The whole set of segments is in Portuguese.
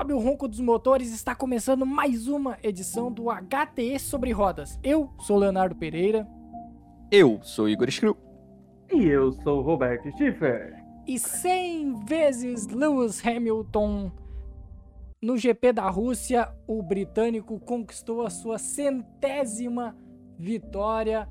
sobe o ronco dos motores, está começando mais uma edição do HTE sobre rodas. Eu sou Leonardo Pereira. Eu sou Igor Screw. E eu sou Roberto Schiffer. E 100 vezes Lewis Hamilton no GP da Rússia, o britânico conquistou a sua centésima vitória,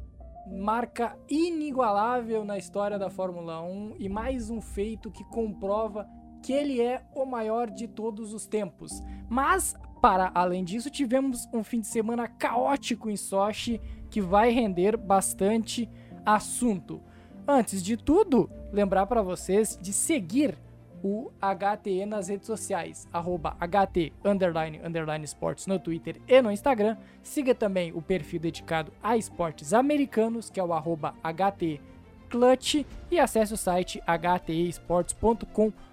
marca inigualável na história da Fórmula 1 e mais um feito que comprova que ele é o maior de todos os tempos. Mas, para além disso, tivemos um fim de semana caótico em Sochi que vai render bastante assunto. Antes de tudo, lembrar para vocês de seguir o HTE nas redes sociais, arroba HT underline, underline esportes no Twitter e no Instagram. Siga também o perfil dedicado a esportes americanos, que é o arroba HT Clutch, e acesse o site htesports.com.br,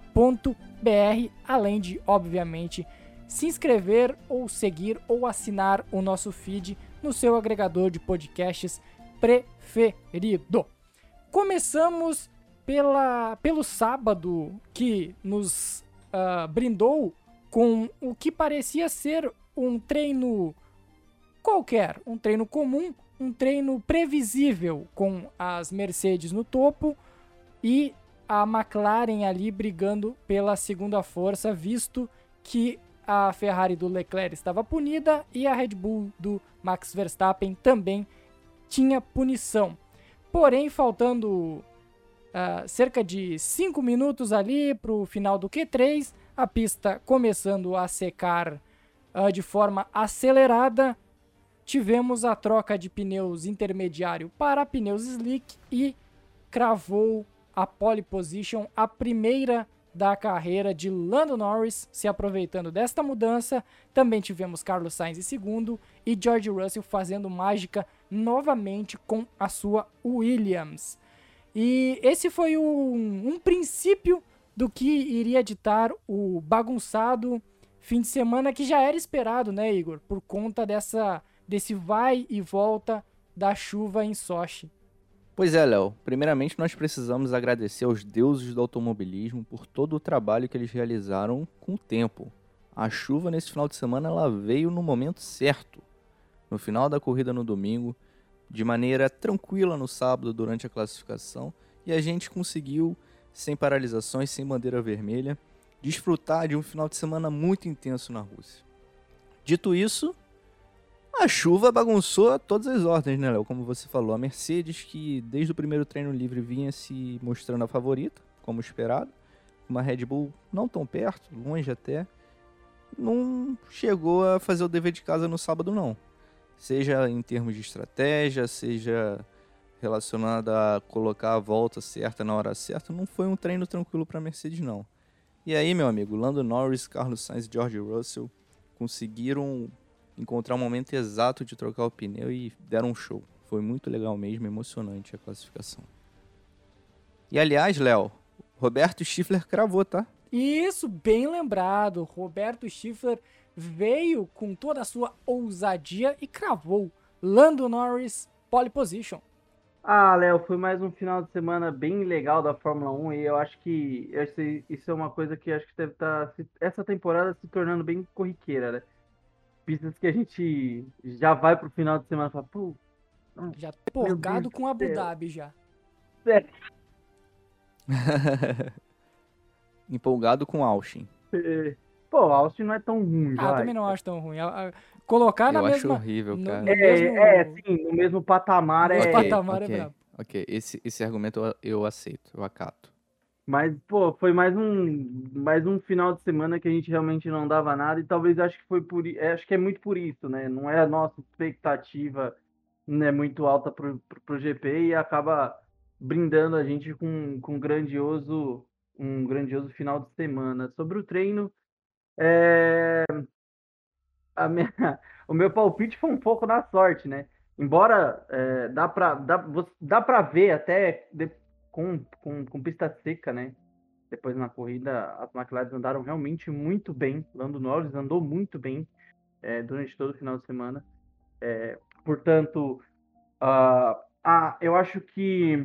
além de, obviamente, se inscrever ou seguir ou assinar o nosso feed no seu agregador de podcasts preferido. Começamos pela, pelo sábado que nos uh, brindou com o que parecia ser um treino qualquer, um treino comum, um treino previsível com as Mercedes no topo e a McLaren ali brigando pela segunda força, visto que a Ferrari do Leclerc estava punida e a Red Bull do Max Verstappen também tinha punição. Porém, faltando uh, cerca de 5 minutos ali para o final do Q3, a pista começando a secar uh, de forma acelerada, tivemos a troca de pneus intermediário para pneus slick e cravou a pole position, a primeira da carreira de Lando Norris, se aproveitando desta mudança. Também tivemos Carlos Sainz em segundo e George Russell fazendo mágica novamente com a sua Williams. E esse foi um, um princípio do que iria ditar o bagunçado fim de semana que já era esperado, né, Igor? Por conta dessa desse vai e volta da chuva em Sochi. Pois é, Léo. Primeiramente, nós precisamos agradecer aos deuses do automobilismo por todo o trabalho que eles realizaram com o tempo. A chuva nesse final de semana ela veio no momento certo. No final da corrida no domingo, de maneira tranquila no sábado durante a classificação, e a gente conseguiu, sem paralisações, sem bandeira vermelha, desfrutar de um final de semana muito intenso na Rússia. Dito isso, a chuva bagunçou todas as ordens, né, Léo? Como você falou, a Mercedes, que desde o primeiro treino livre vinha se mostrando a favorita, como esperado, uma Red Bull não tão perto, longe até, não chegou a fazer o dever de casa no sábado, não. Seja em termos de estratégia, seja relacionada a colocar a volta certa na hora certa, não foi um treino tranquilo para a Mercedes, não. E aí, meu amigo, Lando Norris, Carlos Sainz e George Russell conseguiram encontrar o momento exato de trocar o pneu e deram um show. Foi muito legal mesmo, emocionante a classificação. E aliás, Léo, Roberto Schiffler cravou, tá? Isso, bem lembrado. Roberto Schiffler veio com toda a sua ousadia e cravou. Lando Norris, pole position. Ah, Léo, foi mais um final de semana bem legal da Fórmula 1 e eu acho que isso é uma coisa que acho que deve estar tá essa temporada se tornando bem corriqueira, né? Pistas que a gente já vai pro final de semana e fala, pô. Já empolgado com Abu Dhabi já. É. empolgado com Austin. É. Pô, Austin não é tão ruim. Ah, vai. também não acho tão ruim. Colocar eu na acho mesma. horrível, cara. No, é, mesmo... é, sim, no mesmo patamar no é. mesmo patamar okay, é brabo. Ok, esse, esse argumento eu, eu aceito, eu acato. Mas, pô, foi mais um, mais um final de semana que a gente realmente não dava nada e talvez acho que foi por é, acho que é muito por isso, né? Não é a nossa expectativa né, muito alta pro, pro GP e acaba brindando a gente com, com um grandioso um grandioso final de semana. Sobre o treino, é... minha, o meu palpite foi um pouco na sorte, né? Embora é, dá para dá, dá para ver até com, com, com pista seca, né? Depois na corrida, as McLaren andaram realmente muito bem. Lando Norris andou muito bem é, durante todo o final de semana. É, portanto, uh, ah, eu acho que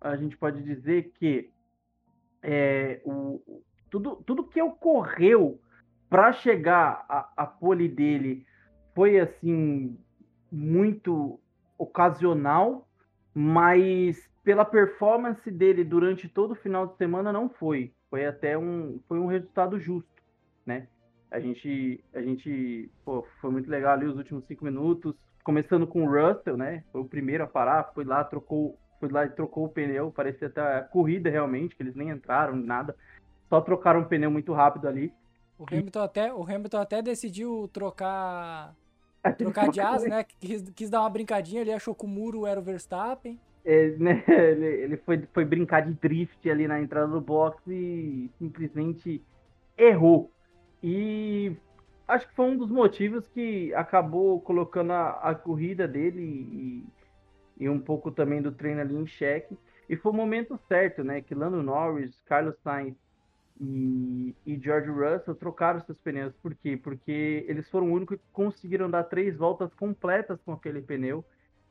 a gente pode dizer que é, o, tudo, tudo que ocorreu para chegar a, a pole dele foi assim muito ocasional, mas pela performance dele durante todo o final de semana não foi. Foi até um foi um resultado justo, né? A gente a gente pô, foi muito legal ali os últimos cinco minutos, começando com o Russell, né? Foi o primeiro a parar, foi lá trocou foi lá e trocou o pneu, parecia até a corrida realmente, que eles nem entraram, nada. Só trocaram o pneu muito rápido ali. O Hamilton até, o Hamilton até decidiu trocar trocar de asa, né? Quis, quis dar uma brincadinha, ele achou que o muro era o Verstappen. É, né? ele, ele foi, foi brincar de drift ali na entrada do box e simplesmente errou. E acho que foi um dos motivos que acabou colocando a, a corrida dele e, e, um pouco também do treino ali em xeque. E foi o momento certo, né? Que Lando Norris, Carlos Sainz e, e George Russell trocaram seus pneus. Por quê? Porque eles foram o único que conseguiram dar três voltas completas com aquele pneu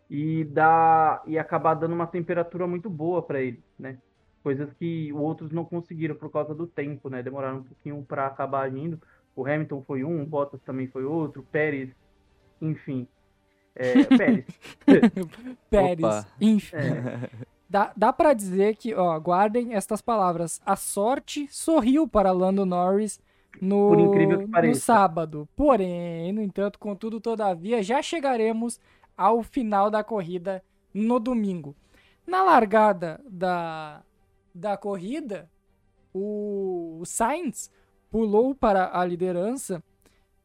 e dar e acabar dando uma temperatura muito boa para eles, né? Coisas que outros não conseguiram por causa do tempo, né? Demoraram um pouquinho para acabar agindo. O Hamilton foi um, o Bottas também foi outro, Pérez, enfim. É, Pérez. Pérez, enfim. É. Dá, dá para dizer que, ó, guardem estas palavras. A sorte sorriu para Lando Norris no, no sábado. Porém, no entanto, contudo, todavia, já chegaremos ao final da corrida no domingo. Na largada da, da corrida, o Sainz pulou para a liderança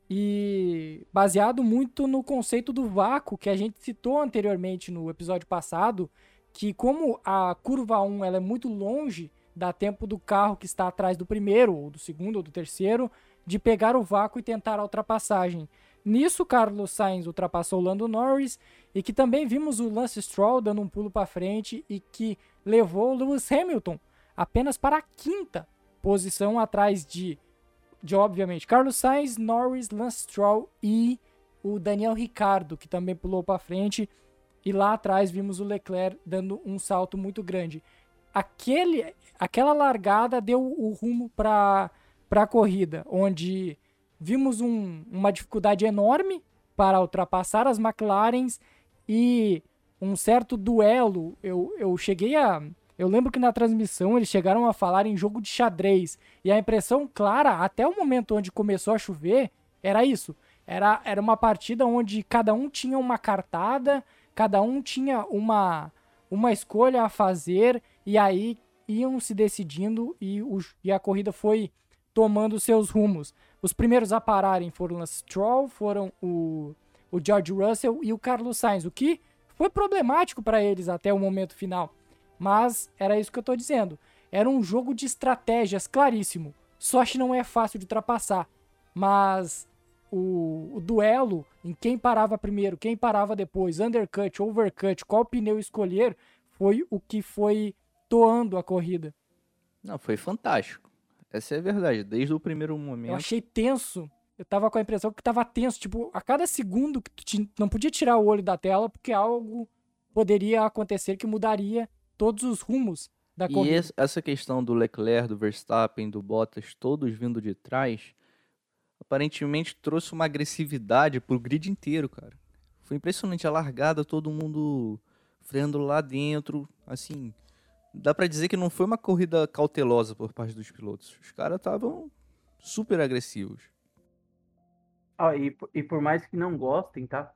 e baseado muito no conceito do vácuo que a gente citou anteriormente no episódio passado, que como a curva 1 ela é muito longe, dá tempo do carro que está atrás do primeiro, ou do segundo, ou do terceiro, de pegar o vácuo e tentar a ultrapassagem. Nisso, Carlos Sainz ultrapassou Lando Norris e que também vimos o Lance Stroll dando um pulo para frente e que levou Lewis Hamilton apenas para a quinta posição atrás de, de obviamente, Carlos Sainz, Norris, Lance Stroll e o Daniel Ricardo, que também pulou para frente. E lá atrás vimos o Leclerc dando um salto muito grande. Aquele, aquela largada deu o rumo para a corrida, onde vimos um, uma dificuldade enorme para ultrapassar as McLarens e um certo duelo. Eu, eu cheguei a. Eu lembro que na transmissão eles chegaram a falar em jogo de xadrez. E a impressão clara, até o momento onde começou a chover, era isso. Era, era uma partida onde cada um tinha uma cartada, cada um tinha uma, uma escolha a fazer, e aí iam se decidindo e, o, e a corrida foi tomando seus rumos. Os primeiros a pararem foram o Stroll, foram o, o George Russell e o Carlos Sainz, o que foi problemático para eles até o momento final. Mas era isso que eu estou dizendo. Era um jogo de estratégias claríssimo. Que não é fácil de ultrapassar. Mas o, o, duelo em quem parava primeiro, quem parava depois, undercut, overcut, qual pneu escolher, foi o que foi toando a corrida. Não, foi fantástico. Essa é a verdade. Desde o primeiro momento. Eu achei tenso. Eu tava com a impressão que tava tenso. Tipo, a cada segundo que tu não podia tirar o olho da tela porque algo poderia acontecer que mudaria todos os rumos da corrida. E essa questão do Leclerc, do Verstappen, do Bottas, todos vindo de trás, aparentemente trouxe uma agressividade pro grid inteiro, cara. Foi impressionante a largada, todo mundo freando lá dentro, assim, dá para dizer que não foi uma corrida cautelosa por parte dos pilotos. Os caras estavam super agressivos. Ah, e, e por mais que não gostem, tá?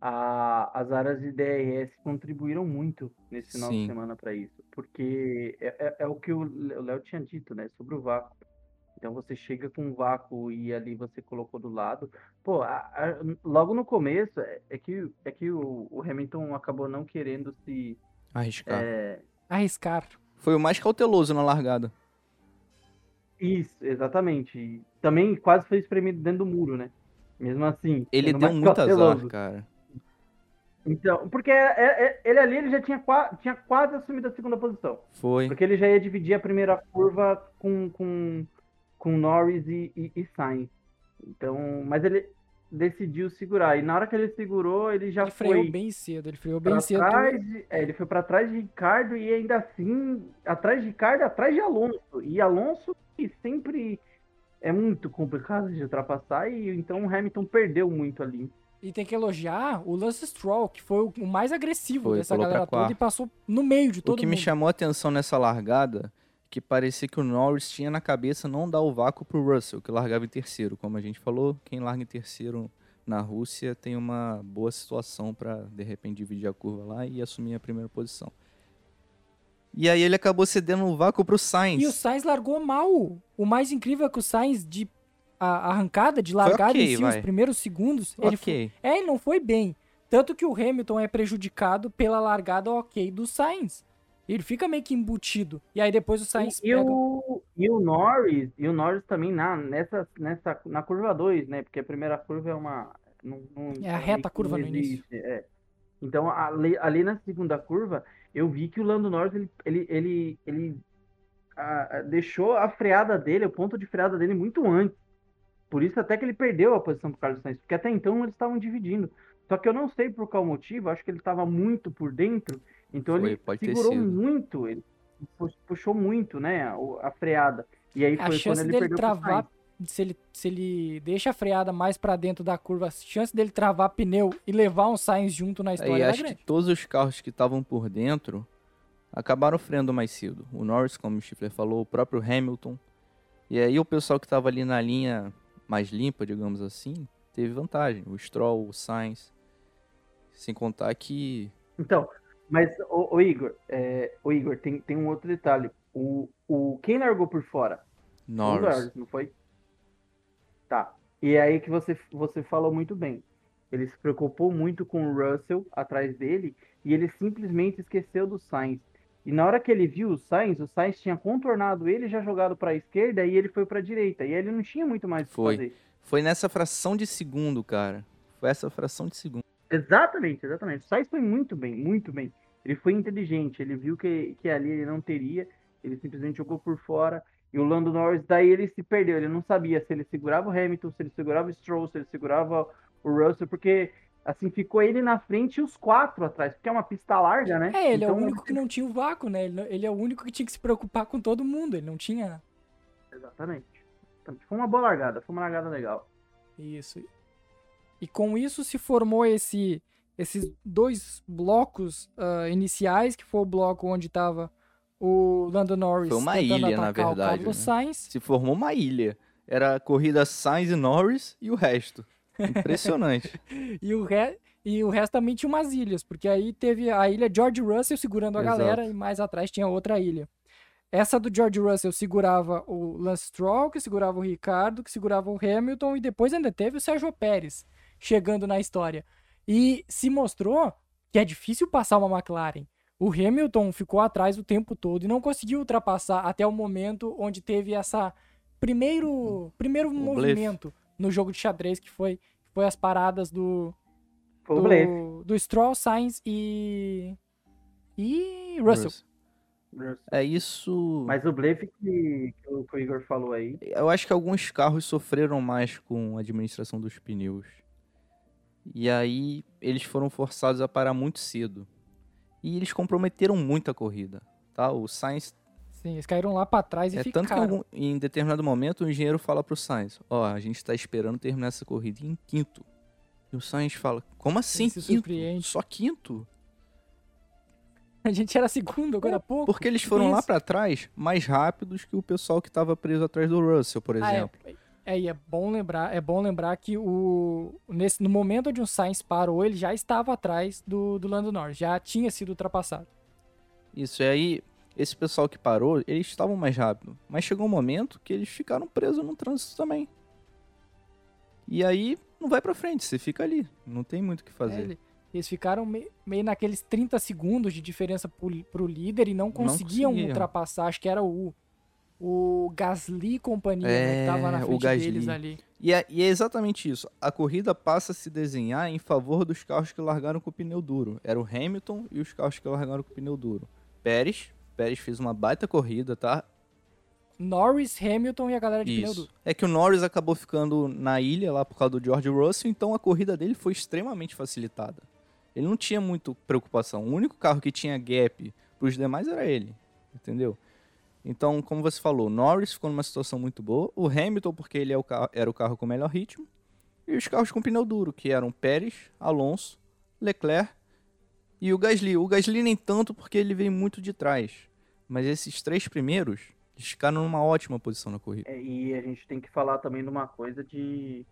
A, as áreas de DRS contribuíram muito nesse final Sim. de semana para isso. Porque é, é, é, o que o Léo tinha dito, né? Sobre o vácuo. Então você chega com um vácuo e ali você colocou do lado. Pô, a, a, logo no começo é, é, que, é que o, o Hamilton acabou não querendo se arriscar. É, arriscar. Foi o mais cauteloso na largada. Isso, exatamente. também quase foi espremido dentro do muro, né? Mesmo assim. Ele deu muito cauteloso. azar, cara. Então, porque é, é, é, ele ali ele já tinha, tinha quase assumido a segunda posição. Foi. Porque ele já ia dividir a primeira curva com, com, com Norris e, e, e Sainz. Então, mas ele, decidiu segurar. E na hora que ele segurou, ele já ele foi. freou bem cedo, ele freou bem cedo. De, é, ele foi para trás de Ricardo e ainda assim, atrás de Ricardo, atrás de Alonso. E Alonso que sempre é muito complicado de ultrapassar e então o Hamilton perdeu muito ali. E tem que elogiar o Lance Stroll, que foi o mais agressivo Foi, dessa galera toda e passou no meio de O todo que mundo. me chamou a atenção nessa largada, que parecia que o Norris tinha na cabeça não dar o vácuo pro Russell, que largava em terceiro. Como a gente falou, quem larga em terceiro na Rússia tem uma boa situação para de repente dividir a curva lá e assumir a primeira posição. E aí ele acabou cedendo o vácuo pro Sainz. E o Sainz largou mal. O mais incrível é que o Sainz, de arrancada, de largada ok, em si, os vai. primeiros segundos, ele foi, é, não foi bem. Tanto que o Hamilton é prejudicado pela largada ok do Sainz. Ele fica meio que embutido. E aí depois o Sainz E, pega. o, e o Norris, e o Norris também na, nessa, nessa, na curva 2, né? Porque a primeira curva é uma. Não, não- É a reta curva no início. é. Então, ali, ali na segunda curva, eu vi que o Lando Norris, ele, ele, ele, ele ah, deixou a freada dele, o ponto de freada dele muito antes. Por isso até que ele perdeu a posição pro Carlos Sainz, porque até então eles estavam dividindo. Só que eu não sei por qual motivo, acho que ele estava muito por dentro, então Foi, ele segurou muito, ele pu- puxou muito, né, a, a freada. E aí A foi quando chance ele dele perdeu travar, se ele, se ele deixa a freada mais pra dentro da curva, a chance dele travar pneu e levar um Sainz junto na história era acho grande. que todos os carros que estavam por dentro acabaram freando mais cedo. O Norris, como o Stifler falou, o próprio Hamilton. E aí o pessoal que estava ali na linha mais limpa, digamos assim, teve vantagem. O Stroll, o Sainz. Sem contar que Então, mas o, Igor, é, o Igor, tem, tem um outro detalhe. O, o, quem largou por fora? O Norris. não foi? Tá. E é aí que você, você falou muito bem. Ele se preocupou muito com o Russell atrás dele e ele simplesmente esqueceu do Sainz. E na hora que ele viu o Sainz, o Sainz tinha contornado ele, já jogado para a esquerda e ele foi para a direita. E ele não tinha muito mais o que Foi. fazer. Foi nessa fração de segundo, cara. Foi essa fração de segundo. Exatamente, exatamente. O Sainz foi muito bem, muito bem. Ele foi inteligente, ele viu que, que ali ele não teria, ele simplesmente jogou por fora. E o Lando Norris, daí ele se perdeu, ele não sabia se ele segurava o Hamilton, se ele segurava o Stroll, se ele segurava o Russell, porque assim ficou ele na frente e os quatro atrás, porque é uma pista larga, né? É, ele é Então, o único que não tinha o vácuo, né? Ele, ele é o único que tinha que se preocupar com todo mundo. Ele não tinha Exatamente. Exatamente. Foi uma boa largada, foi uma largada legal. isso. E com isso se formou esse, esses dois blocos ah, iniciais, que foi o bloco onde estava o Lando Norris Foi uma ilha, na verdade, Carlos né? Sainz. Se formou uma ilha. Era a corrida Sainz e Norris e o resto. Impressionante. E o, re... e o resto também tinha umas ilhas, porque aí teve a ilha George Russell segurando a Exato. galera e mais atrás tinha outra ilha. Essa do George Russell segurava o Lance Stroll, que segurava o Ricardo, que segurava o Hamilton, e depois ainda teve o Sérgio Pérez chegando na história. E se mostrou que é difícil passar uma McLaren. O Hamilton ficou atrás o tempo todo e não conseguiu ultrapassar até o momento onde teve essa primeiro primeiro blefe. movimento no jogo de xadrez que foi foi as paradas do Foi blefe. do, do Stroll, Sainz e e Russell. Russell. É isso. Mas o blefe que, que o Igor falou aí, Eu acho que alguns carros sofreram mais com a administração dos pneus. E aí eles foram forçados a parar muito cedo. E eles comprometeram muito a corrida. Tá? O Sainz. Sim, eles caíram lá pra trás e É tanto que em, ficaram. algum- em determinado momento o engenheiro fala pro Sainz: Ó, a gente tá esperando terminar essa corrida em quinto. E o Sainz fala: Como assim? se Quinto? surpreende. Só quinto? A gente era segundo agora há pouco. Porque eles foram lá Isso. pra trás mais rápidos que o pessoal que tava preso atrás do Russell, por Ah, é. É, e é bom lembrar, é bom lembrar que o nesse no momento onde o Sainz parou, ele já estava atrás do, do Lando Norris, já tinha sido ultrapassado. Isso, e aí, esse pessoal que parou, eles estavam mais rápido. Mas chegou um momento que eles ficaram presos no trânsito também. E aí, não vai pra frente, você fica ali. Não tem muito o que É, fazer. ele- eles ficaram me- meio naqueles 30 segundos de diferença pro, pro líder e não conseguiam conseguiam. ultrapassar. Acho que era o, o Gasly e companhia né, que tava na É, frente Gasly. deles ali. E, é, e é exatamente isso. A corrida passa a se desenhar em favor dos carros que largaram com o pneu duro. Era o Hamilton e os carros que largaram com o pneu duro. Pérez, Pérez fez uma baita corrida, tá? Norris, Hamilton e a galera de pneu Isso. duro. É que o Norris acabou ficando na ilha lá por causa do George Russell, então a corrida dele foi extremamente facilitada. Ele não tinha muito preocupação. O único carro que tinha gap pros demais era ele, entendeu? Então, como você falou, Norris ficou numa situação muito boa, o Hamilton, porque ele é o era o carro com o melhor ritmo, e os carros com pneu duro, que eram Pérez, Alonso, Leclerc e o Gasly. O Gasly nem tanto porque ele veio muito de trás, mas esses três primeiros eles ficaram numa ótima posição na corrida. É, e a gente tem que falar também de uma coisa de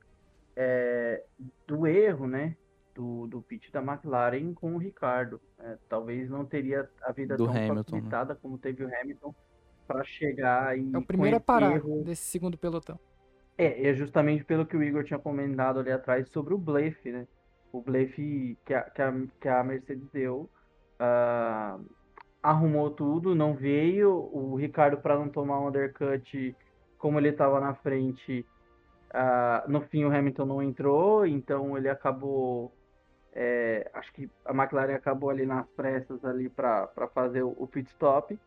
é, do erro, né? Do, do pit da McLaren com o Ricardo. É, talvez não teria a vida Do tão Hamilton, né? facilitada como teve o Hamilton para chegar e É o primeiro a parar erro. desse segundo pelotão. É, é justamente pelo que o Igor tinha comentado ali atrás sobre o blefe, né? O blefe que a, que a, que a Mercedes deu. ah, arrumou tudo, não veio. O Ricardo, para não tomar um undercut, como ele estava na frente, ah, no fim o Hamilton não entrou, então ele acabou. é, acho que a McLaren acabou ali nas pressas ali para fazer o, o pit stop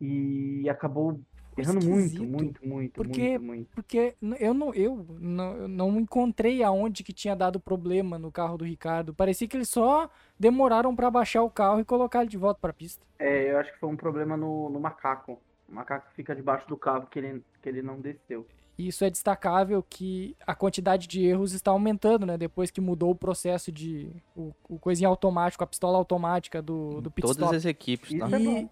e acabou errando muito, esquisito, muito, muito, porque- muito, muito. Porque eu não, eu não, eu não encontrei aonde que tinha dado problema no carro do Ricardo. Parecia que eles só demoraram pra baixar o carro e colocar ele de volta pra pista. É, eu acho que foi um problema no, no macaco. O macaco fica debaixo do carro que ele, que ele não desceu. E isso é destacável que a quantidade de erros está aumentando, né? Depois que mudou o processo de o, o coisinha automático, a pistola automática do, do pit Todas stop. as equipes, tá? É E.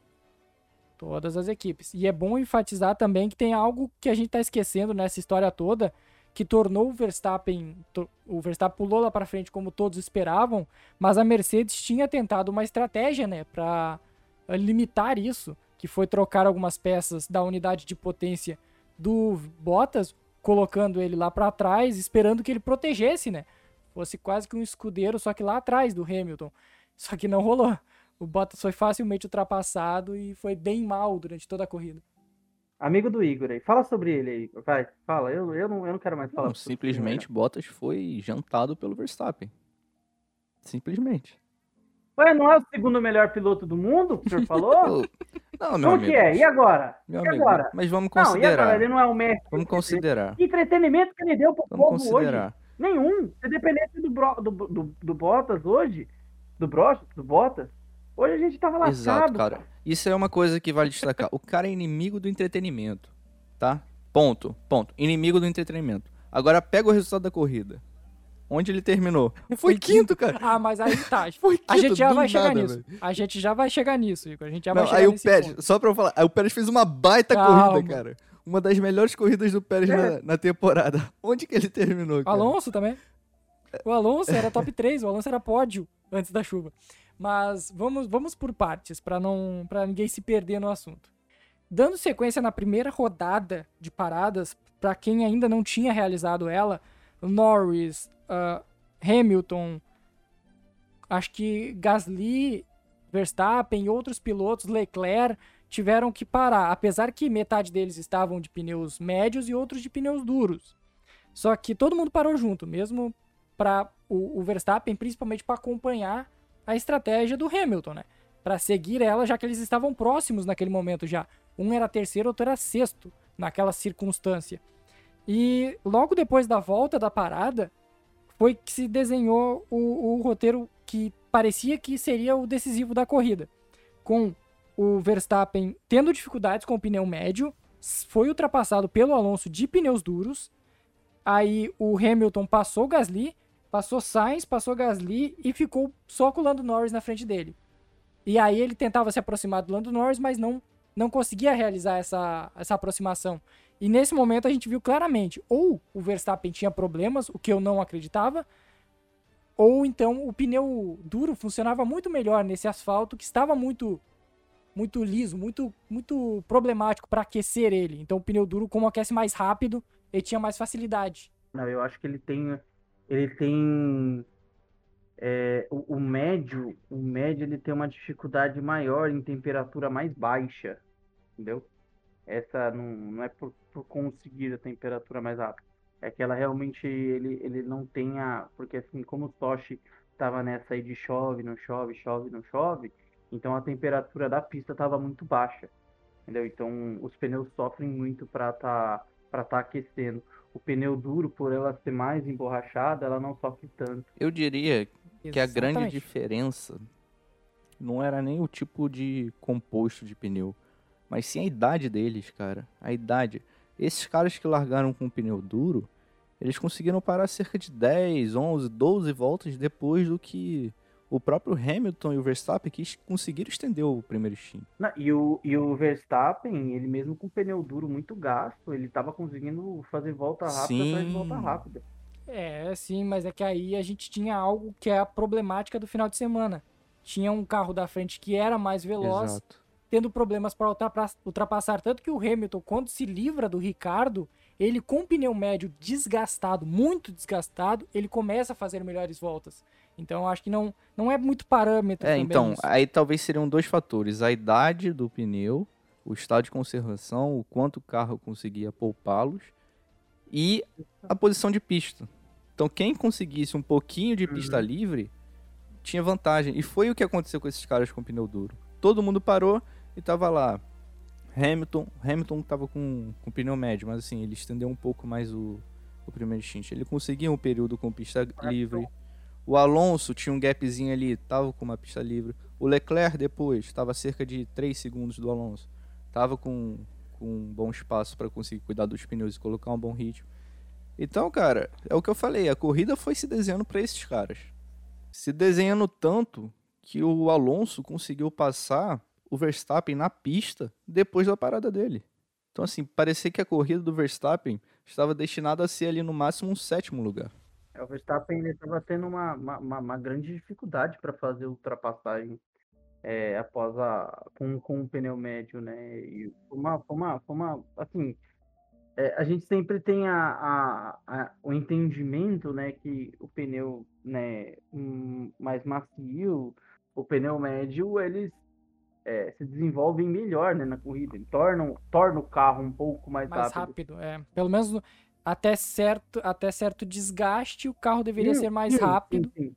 todas as equipes. E é bom enfatizar também que tem algo que a gente tá esquecendo nessa história toda, que tornou o Verstappen, o Verstappen pulou lá para frente como todos esperavam, mas a Mercedes tinha tentado uma estratégia, né, para limitar isso, que foi trocar algumas peças da unidade de potência do Bottas, colocando ele lá para trás, esperando que ele protegesse, né? Fosse quase que um escudeiro, só que lá atrás do Hamilton. Só que não rolou. O Bottas foi facilmente ultrapassado e foi bem mal durante toda a corrida. Amigo do Igor aí. Fala sobre ele aí. Vai, fala. Eu, eu, não, eu não quero mais falar. Não, simplesmente Bottas foi jantado pelo Verstappen. Simplesmente. Ué, não é o segundo melhor piloto do mundo que o senhor falou? Não, meu Como amigo. que é? E agora? Meu E amigo, agora? mas vamos Não, e considerar. agora? Ele não é o mestre. Vamos considerar. Que entretenimento que ele deu pro Vamos povo hoje? considerar. Nenhum. Se dependesse do, Bro- do, do, do Bottas hoje, do Broch, do Bottas, hoje a gente tava lascado. Exato, cara. Isso é uma coisa que vale destacar. O cara é inimigo do entretenimento, tá? Ponto, ponto. Inimigo do entretenimento. Agora pega o resultado da corrida. Onde ele terminou? Foi quinto, cara. Ah, mas aí tá. Foi quinto, A gente já vai chegar nada, nisso. velho. A gente já vai chegar nisso, Igor. A gente já Não, vai chegar aí o Pérez, ponto. só pra eu falar, aí o Pérez fez uma baita Calma. corrida, cara. Uma das melhores corridas do Pérez É. na, na temporada. Onde que ele terminou, O cara? Alonso também. O Alonso era top 3, o Alonso era pódio antes da chuva. Mas vamos, vamos por partes, para não para ninguém se perder no assunto. Dando sequência na primeira rodada de paradas, para quem ainda não tinha realizado ela, Norris, ah, Hamilton, acho que Gasly, Verstappen e outros pilotos, Leclerc, tiveram que parar, apesar que metade deles estavam de pneus médios e outros de pneus duros. Só que todo mundo parou junto, mesmo para o, o Verstappen, principalmente para acompanhar a estratégia do Hamilton, né? Para seguir ela, já que eles estavam próximos naquele momento já. Um era terceiro, outro era sexto naquela circunstância. E logo depois da volta da parada, foi que se desenhou o, o roteiro que parecia que seria o decisivo da corrida. Com o Verstappen tendo dificuldades com o pneu médio, foi ultrapassado pelo Alonso de pneus duros. Aí o Hamilton passou o Gasly, passou Sainz, passou Gasly e ficou só com o Lando Norris na frente dele. E aí ele tentava se aproximar do Lando Norris, mas não, não conseguia realizar essa, essa aproximação. E nesse momento a gente viu claramente, ou o Verstappen tinha problemas, o que eu não acreditava, ou então o pneu duro funcionava muito melhor nesse asfalto que estava muito muito liso, muito muito problemático para aquecer ele. Então o pneu duro como aquece mais rápido, ele tinha mais facilidade. Não, eu acho que ele tem. Ele tem. é, o, o médio, o médio ele tem uma dificuldade maior em temperatura mais baixa. Entendeu? Essa não, não é por, por conseguir a temperatura mais rápida. É que ela realmente ele, ele não tem a. Porque assim, como o Toshi estava nessa aí de chove, não chove, chove, não chove, então a temperatura da pista estava muito baixa. Entendeu? Então os pneus sofrem muito para tá, para tá aquecendo. O pneu duro, por ela ser mais emborrachada, ela não sofre tanto. Eu diria que a grande Exatamente. diferença não era nem o tipo de composto de pneu, mas sim a idade deles, cara. A idade. Esses caras que largaram com o pneu duro, eles conseguiram parar cerca de 10, 11, 12 voltas depois do que o próprio Hamilton e o Verstappen que conseguiram estender o primeiro stint. e, o, e o Verstappen, ele mesmo com o pneu duro muito gasto, ele estava conseguindo fazer volta rápida sim. atrás de volta rápida. É, sim, mas é que aí a gente tinha algo que é a problemática do final de semana. Tinha um carro da frente que era mais veloz, Exato. tendo problemas para ultrapassar. Tanto que o Hamilton, quando se livra do Ricardo, ele com o pneu médio desgastado, muito desgastado, ele começa a fazer melhores voltas. Então acho que não, não é muito parâmetro. É, então, isso. aí talvez seriam dois fatores: a idade do pneu, o estado de conservação, o quanto o carro conseguia poupá-los e a posição de pista. Então, quem conseguisse um pouquinho de pista uhum. livre tinha vantagem. E foi o que aconteceu com esses caras com pneu duro. Todo mundo parou e tava lá. Hamilton, Hamilton tava com, com pneu médio, mas assim, ele estendeu um pouco mais o, o primeiro stint. Ele conseguia um período com pista livre. O Alonso tinha um gapzinho ali, tava com uma pista livre. O Leclerc depois, estava cerca de 3 segundos do Alonso. Tava com, com um bom espaço para conseguir cuidar dos pneus e colocar um bom ritmo. Então, cara, é o que eu falei, a corrida foi se desenhando para esses caras. Se desenhando tanto que o Alonso conseguiu passar o Verstappen na pista depois da parada dele. Então, assim, parecia que a corrida do Verstappen estava destinada a ser ali no máximo um sétimo lugar. O Verstappen estava tendo uma, uma, uma, grande dificuldade para fazer ultrapassagem é, após a com, com o pneu médio, né? E uma, uma, uma assim, é, a gente sempre tem a, a, a, o entendimento, né, que o pneu, né, um, mais macio, o pneu médio, eles é, se desenvolvem melhor, né, na corrida, tornam, torna o carro um pouco mais, mais rápido. rápido. é. Pelo menos até certo, até certo desgaste, o carro deveria sim, ser mais sim, rápido. Sim,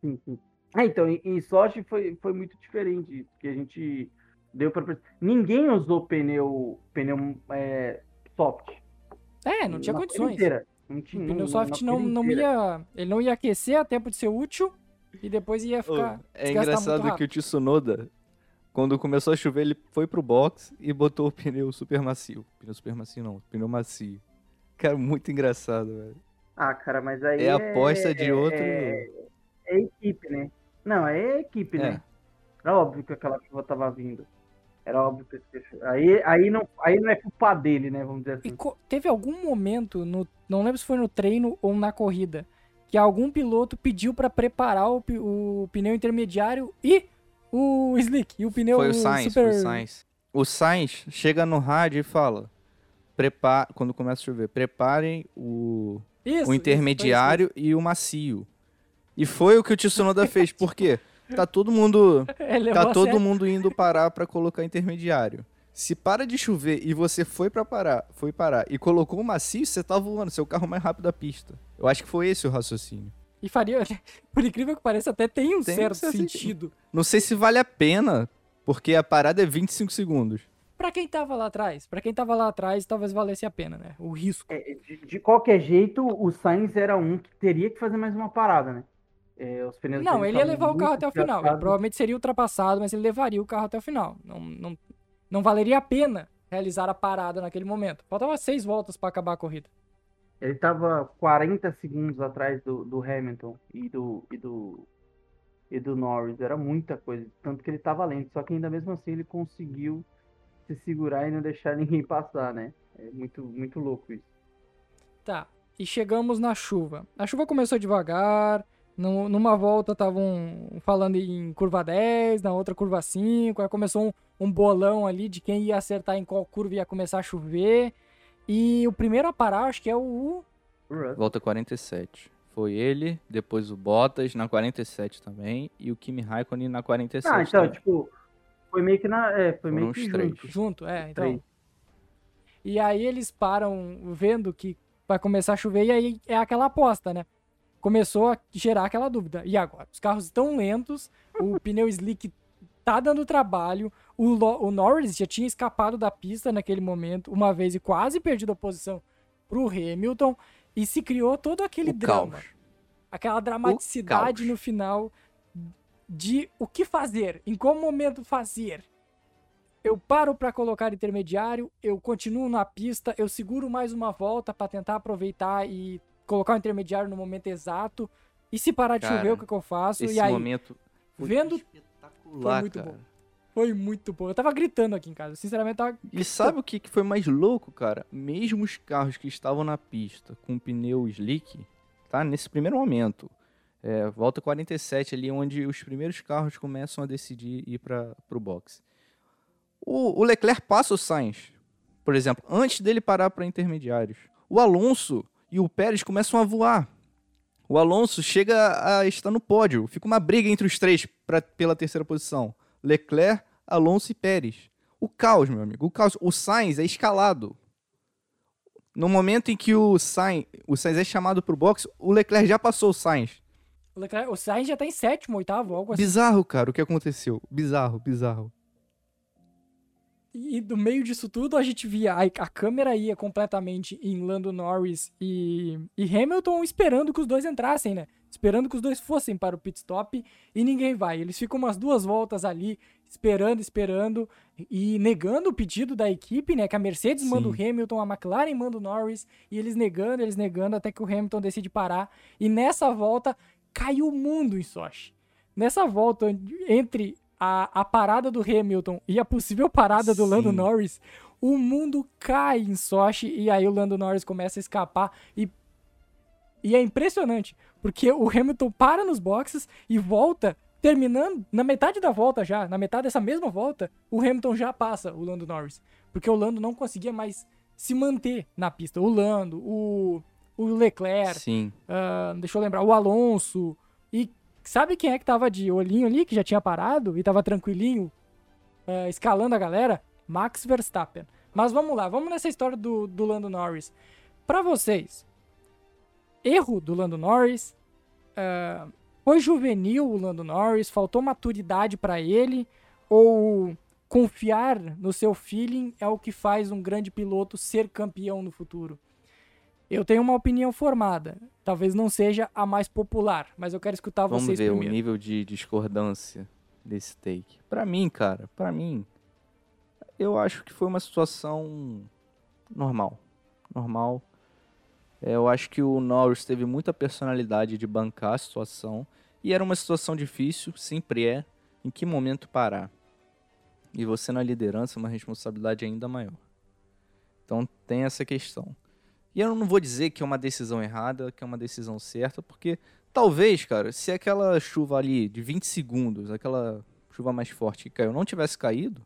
sim, sim. Ah, então, em, em Sochi foi, foi muito diferente, porque a gente deu para ninguém usou pneu pneu é, soft. É, não tinha condições. Não tinha, o pneu soft não, não ia, ele não ia aquecer a tempo de ser útil e depois ia ficar. Oh, é engraçado que o Tsunoda, quando começou a chover, ele foi pro box e botou o pneu super macio. Pneu super macio não, pneu macio. Cara, muito engraçado, velho. Ah, cara, mas aí. É aposta de é, outro. É, é, equipe, né? Não, é equipe, né? é. né? Era óbvio que aquela chuva tava vindo. Era óbvio que aí, aí, não, aí não é culpa dele, né? Vamos dizer assim. E teve algum momento, no, não lembro se foi no treino ou na corrida, que algum piloto pediu para preparar o, o, pneu intermediário e o slick. E o pneu foi o Sainz, super... foi o Sainz. O Sainz chega no rádio e fala: prepara, quando começa a chover, preparem o, isso, o intermediário isso, isso. e o macio. E foi o que o Tsunoda fez. Por quê? Tá todo mundo tá todo mundo indo parar para colocar intermediário. Se para de chover e você foi para parar, foi parar e colocou o macio, você tá voando, seu carro mais rápido da pista. Eu acho que foi esse o raciocínio. E faria, por incrível que pareça, até tem um tem certo, certo sentido. sentido. Não sei se vale a pena, porque a parada é 25 segundos. Para quem tava lá atrás, para quem tava lá atrás, talvez valesse a pena, né? O risco. É, de, de, qualquer jeito, o Sainz era um que teria que fazer mais uma parada, né? É, os pneus não, ele ia levar o carro até o final. Ele provavelmente seria ultrapassado, mas ele levaria o carro até o final. Não, não, não valeria a pena realizar a parada naquele momento. Faltava seis voltas para acabar a corrida. Ele estava 40 segundos atrás do, do Hamilton e do, e do e do Norris. Era muita coisa. Tanto que ele estava lento. Só que ainda mesmo assim ele conseguiu se segurar e não deixar ninguém passar, né? É muito, muito louco isso. Tá. E chegamos na chuva. A chuva começou devagar no, numa volta estavam falando em curva 10, na outra curva 5, aí começou um, um, bolão ali de quem ia acertar em qual curva ia começar a chover. E o primeiro a parar, acho que é o. Volta 47. Foi ele, depois o Bottas na 47 também, e o Kimi Raikkonen na 47. Ah, então, também. tipo, foi meio que na. É, foi meio que junto. Junto, é, então. E aí eles param vendo que vai começar a chover, e aí é aquela aposta, né? começou a gerar aquela dúvida. E agora? Os carros estão lentos, o pneu slick tá dando trabalho, o, o, Norris já tinha escapado da pista naquele momento, uma vez e quase perdido a posição pro Hamilton, e se criou todo aquele o drama. Caos. Aquela dramaticidade no final de o que fazer, em qual momento fazer. eu paro para colocar intermediário, eu continuo na pista, eu seguro mais uma volta para tentar aproveitar e colocar o intermediário no momento exato. E se parar de Cara, chover, o que, que eu faço? Esse e aí, momento foi vendo- espetacular, foi muito cara. bom. Foi muito bom. Eu tava gritando aqui em casa. Sinceramente, tava. E sabe o que que foi mais louco, cara? Mesmo os carros que estavam na pista com pneu slick, tá? Nesse primeiro momento, é, volta 47 ali, onde os primeiros carros começam a decidir ir para o box. O, o Leclerc passa o Sainz, por exemplo, antes dele parar para intermediários. O Alonso e o Pérez começam a voar. O Alonso chega a estar no pódio. Fica uma briga entre os três pra, pela terceira posição. Leclerc, Alonso e Pérez. O caos, meu amigo. O caos. O Sainz é escalado. No momento em que o Sainz, o Sainz é chamado pro box, o Leclerc já passou o Sainz. O, Leclerc, o Sainz já tá em sétimo, oitavo, algo assim. Bizarro, cara, o que aconteceu. Bizarro, bizarro. E do meio disso tudo, a gente via a, a câmera ia completamente em Lando Norris e, e Hamilton esperando que os dois entrassem, né? Esperando que os dois fossem para o pit stop e ninguém vai. Eles ficam umas duas voltas ali, esperando, esperando e negando o pedido da equipe, né? Que a Mercedes manda o Sim. Hamilton, a McLaren manda o Norris e eles negando, eles negando até que o Hamilton decide parar. E nessa volta caiu o mundo em Sochi. Nessa volta entre a, a parada do Hamilton e a possível parada do Lando Sim. Norris, o mundo cai em Sochi e aí o Lando Norris começa a escapar e e é impressionante, porque o Hamilton para nos boxes e volta, terminando, na metade da volta já, na metade dessa mesma volta, o Hamilton já passa o Lando Norris. Porque o Lando não conseguia mais se manter na pista. O Lando, o, o Leclerc, Sim. ah, deixa eu lembrar, o Alonso. E sabe quem é que tava de olhinho ali, que já tinha parado e tava tranquilinho, ah, escalando a galera? Max Verstappen. Mas vamos lá, vamos nessa história do, do Lando Norris. Pra vocês, erro do Lando Norris, ah, foi juvenil o Lando Norris, faltou maturidade pra ele, ou confiar no seu feeling é o que faz um grande piloto ser campeão no futuro? Eu tenho uma opinião formada. Talvez não seja a mais popular, mas eu quero escutar Vamos vocês ver o primeiro. nível de discordância desse take. Pra mim, cara, pra mim, eu acho que foi uma situação normal. Normal. É, eu acho que o Norris teve muita personalidade de bancar a situação. E era uma situação difícil, sempre é. Em que momento parar? E você na liderança é uma responsabilidade ainda maior. Então tem essa questão. E eu não vou dizer que é uma decisão errada, que é uma decisão certa, porque talvez, cara, se aquela chuva ali de 20 segundos, aquela chuva mais forte que caiu, não tivesse caído,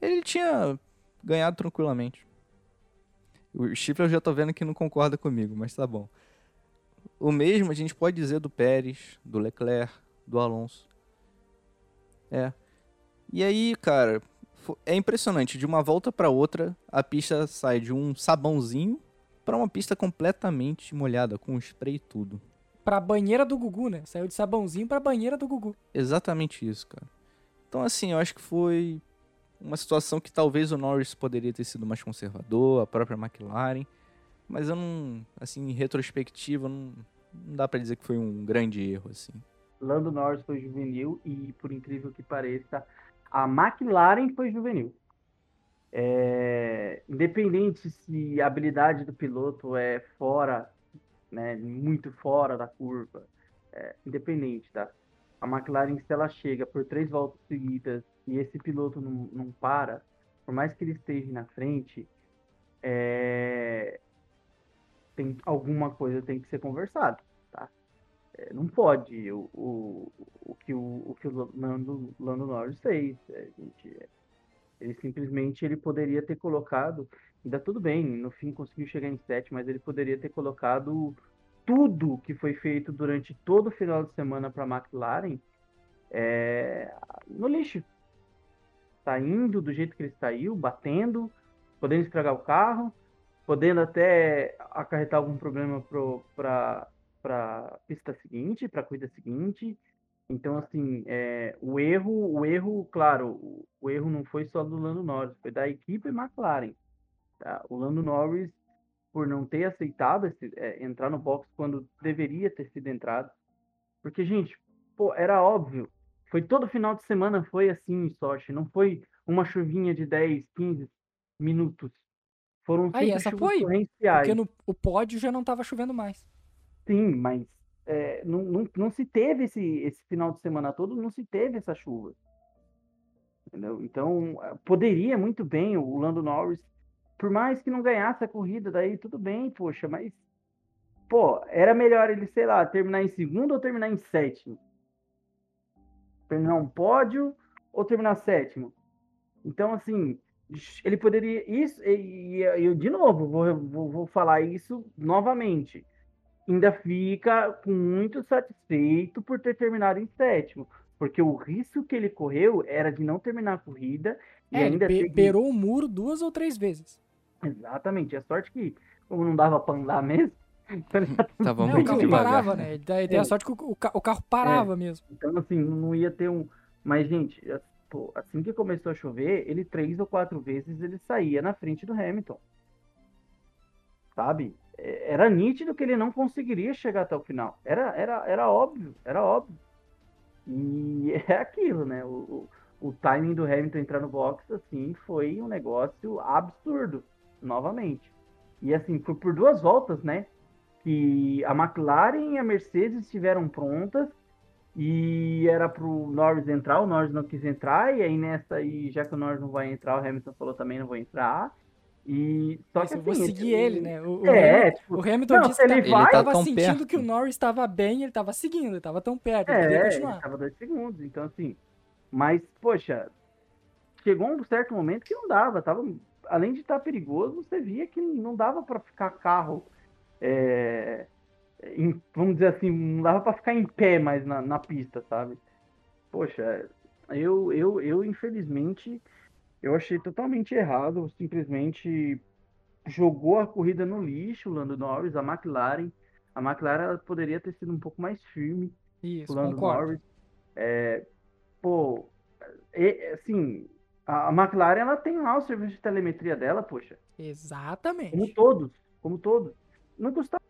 ele tinha ganhado tranquilamente. O Chifre eu já tô vendo que não concorda comigo, mas tá bom. O mesmo a gente pode dizer do Pérez, do Leclerc, do Alonso. É. E aí, cara, é impressionante. De uma volta pra outra, a pista sai de um sabãozinho pra uma pista completamente molhada, com spray e tudo. Pra banheira do Gugu, né? Saiu de sabãozinho pra banheira do Gugu. Exatamente isso, cara. Então, assim, eu acho que foi uma situação que talvez o Norris poderia ter sido mais conservador, a própria McLaren. Mas eu não, assim, em retrospectiva, não, não dá pra dizer que foi um grande erro, assim. Lando Norris foi juvenil e, por incrível que pareça, a McLaren foi juvenil. É, independente se a habilidade do piloto é fora, né, muito fora da curva, é, independente, tá? A McLaren, se ela chega por três voltas seguidas e esse piloto não, não para, por mais que ele esteja na frente, é, tem alguma coisa tem que ser conversada. É, não pode o, o, o que o, o que o Lando, Lando Norris fez. é, gente, é, ele simplesmente ele poderia ter colocado, ainda tudo bem, no fim conseguiu chegar em sete, mas ele poderia ter colocado tudo que foi feito durante todo o final de semana para a McLaren é, no lixo. Saindo do jeito que ele saiu, batendo, podendo estragar o carro, podendo até acarretar algum problema para para pista seguinte, para a corrida seguinte. Então, assim, é, o erro, o erro, claro, o, erro não foi só do Lando Norris, foi da equipe McLaren. tá? O Lando Norris, por não ter aceitado esse- é, entrar no box quando deveria ter sido entrado, porque, gente, pô, era óbvio, foi todo final de semana foi assim Sochi, não foi uma chuvinha de 10, 15 minutos. Foram Aí, essa foi. Porque no o pódio já não tava chovendo mais. Sim, mas é, não, não, não se teve esse, esse final de semana todo, não se teve essa chuva. Entendeu? Então, eh, poderia muito bem o Lando Norris, por mais que não ganhasse a corrida, daí tudo bem, poxa, mas, pô, era melhor ele, sei lá, terminar em segundo ou terminar em sétimo? Terminar um pódio ou terminar sétimo? Então, assim, ele poderia. Isso, e, e eu, de novo, vou, vou, vou falar isso novamente ainda fica muito satisfeito por ter terminado em sétimo. Porque o risco que ele correu era de não terminar a corrida e É, ele ainda be- ter que... beirou o muro duas ou três vezes. Exatamente. A sorte que, como não dava pra andar mesmo, então ele já tava É, muito o carro devagar. parava, né? Ele tem- tem a É. sorte que o, o ca- o carro parava mesmo. Então, assim, não ia ter um. Mas, gente, é, pô, assim que começou a chover, ele três ou quatro vezes ele saía na frente do Hamilton. Sabe? Era nítido que ele não conseguiria chegar até o final. Era, era, era óbvio, era óbvio. E é aquilo, né? O, o, o timing do Hamilton entrar no box, assim, foi um negócio absurdo, novamente. E assim, foi por duas voltas, né? Que a McLaren e a Mercedes estiveram prontas e era pro Norris entrar, o Norris não quis entrar, e aí nessa aí, já que o Norris não vai entrar, o Hamilton falou também não vou entrar. E só Mas que eu vou assim, seguir esse- ele, né? O, o É, Hamilton, tipo, o Hamilton não, disse se que ele tá- vai- ele tava tão sentindo perto. que o Norris estava bem, ele tava seguindo, ele tava tão perto, ele É, continuar. ele tava dois segundos, então assim. Mas, poxa, chegou um certo momento que não dava, tava, além de estar perigoso, você via que não dava para ficar carro, é, em- vamos dizer assim, não dava para ficar em pé mais na, na pista, sabe? Poxa, eu, eu, eu infelizmente, eu achei totalmente errado, simplesmente jogou a corrida no lixo, o Lando Norris, a McLaren. A McLaren poderia ter sido um pouco mais firme, Isso, o Lando concordo. Norris. É, pô, é- assim, a, McLaren ela tem lá o serviço de telemetria dela, poxa. Como Exatamente. todos, como todos. Não custava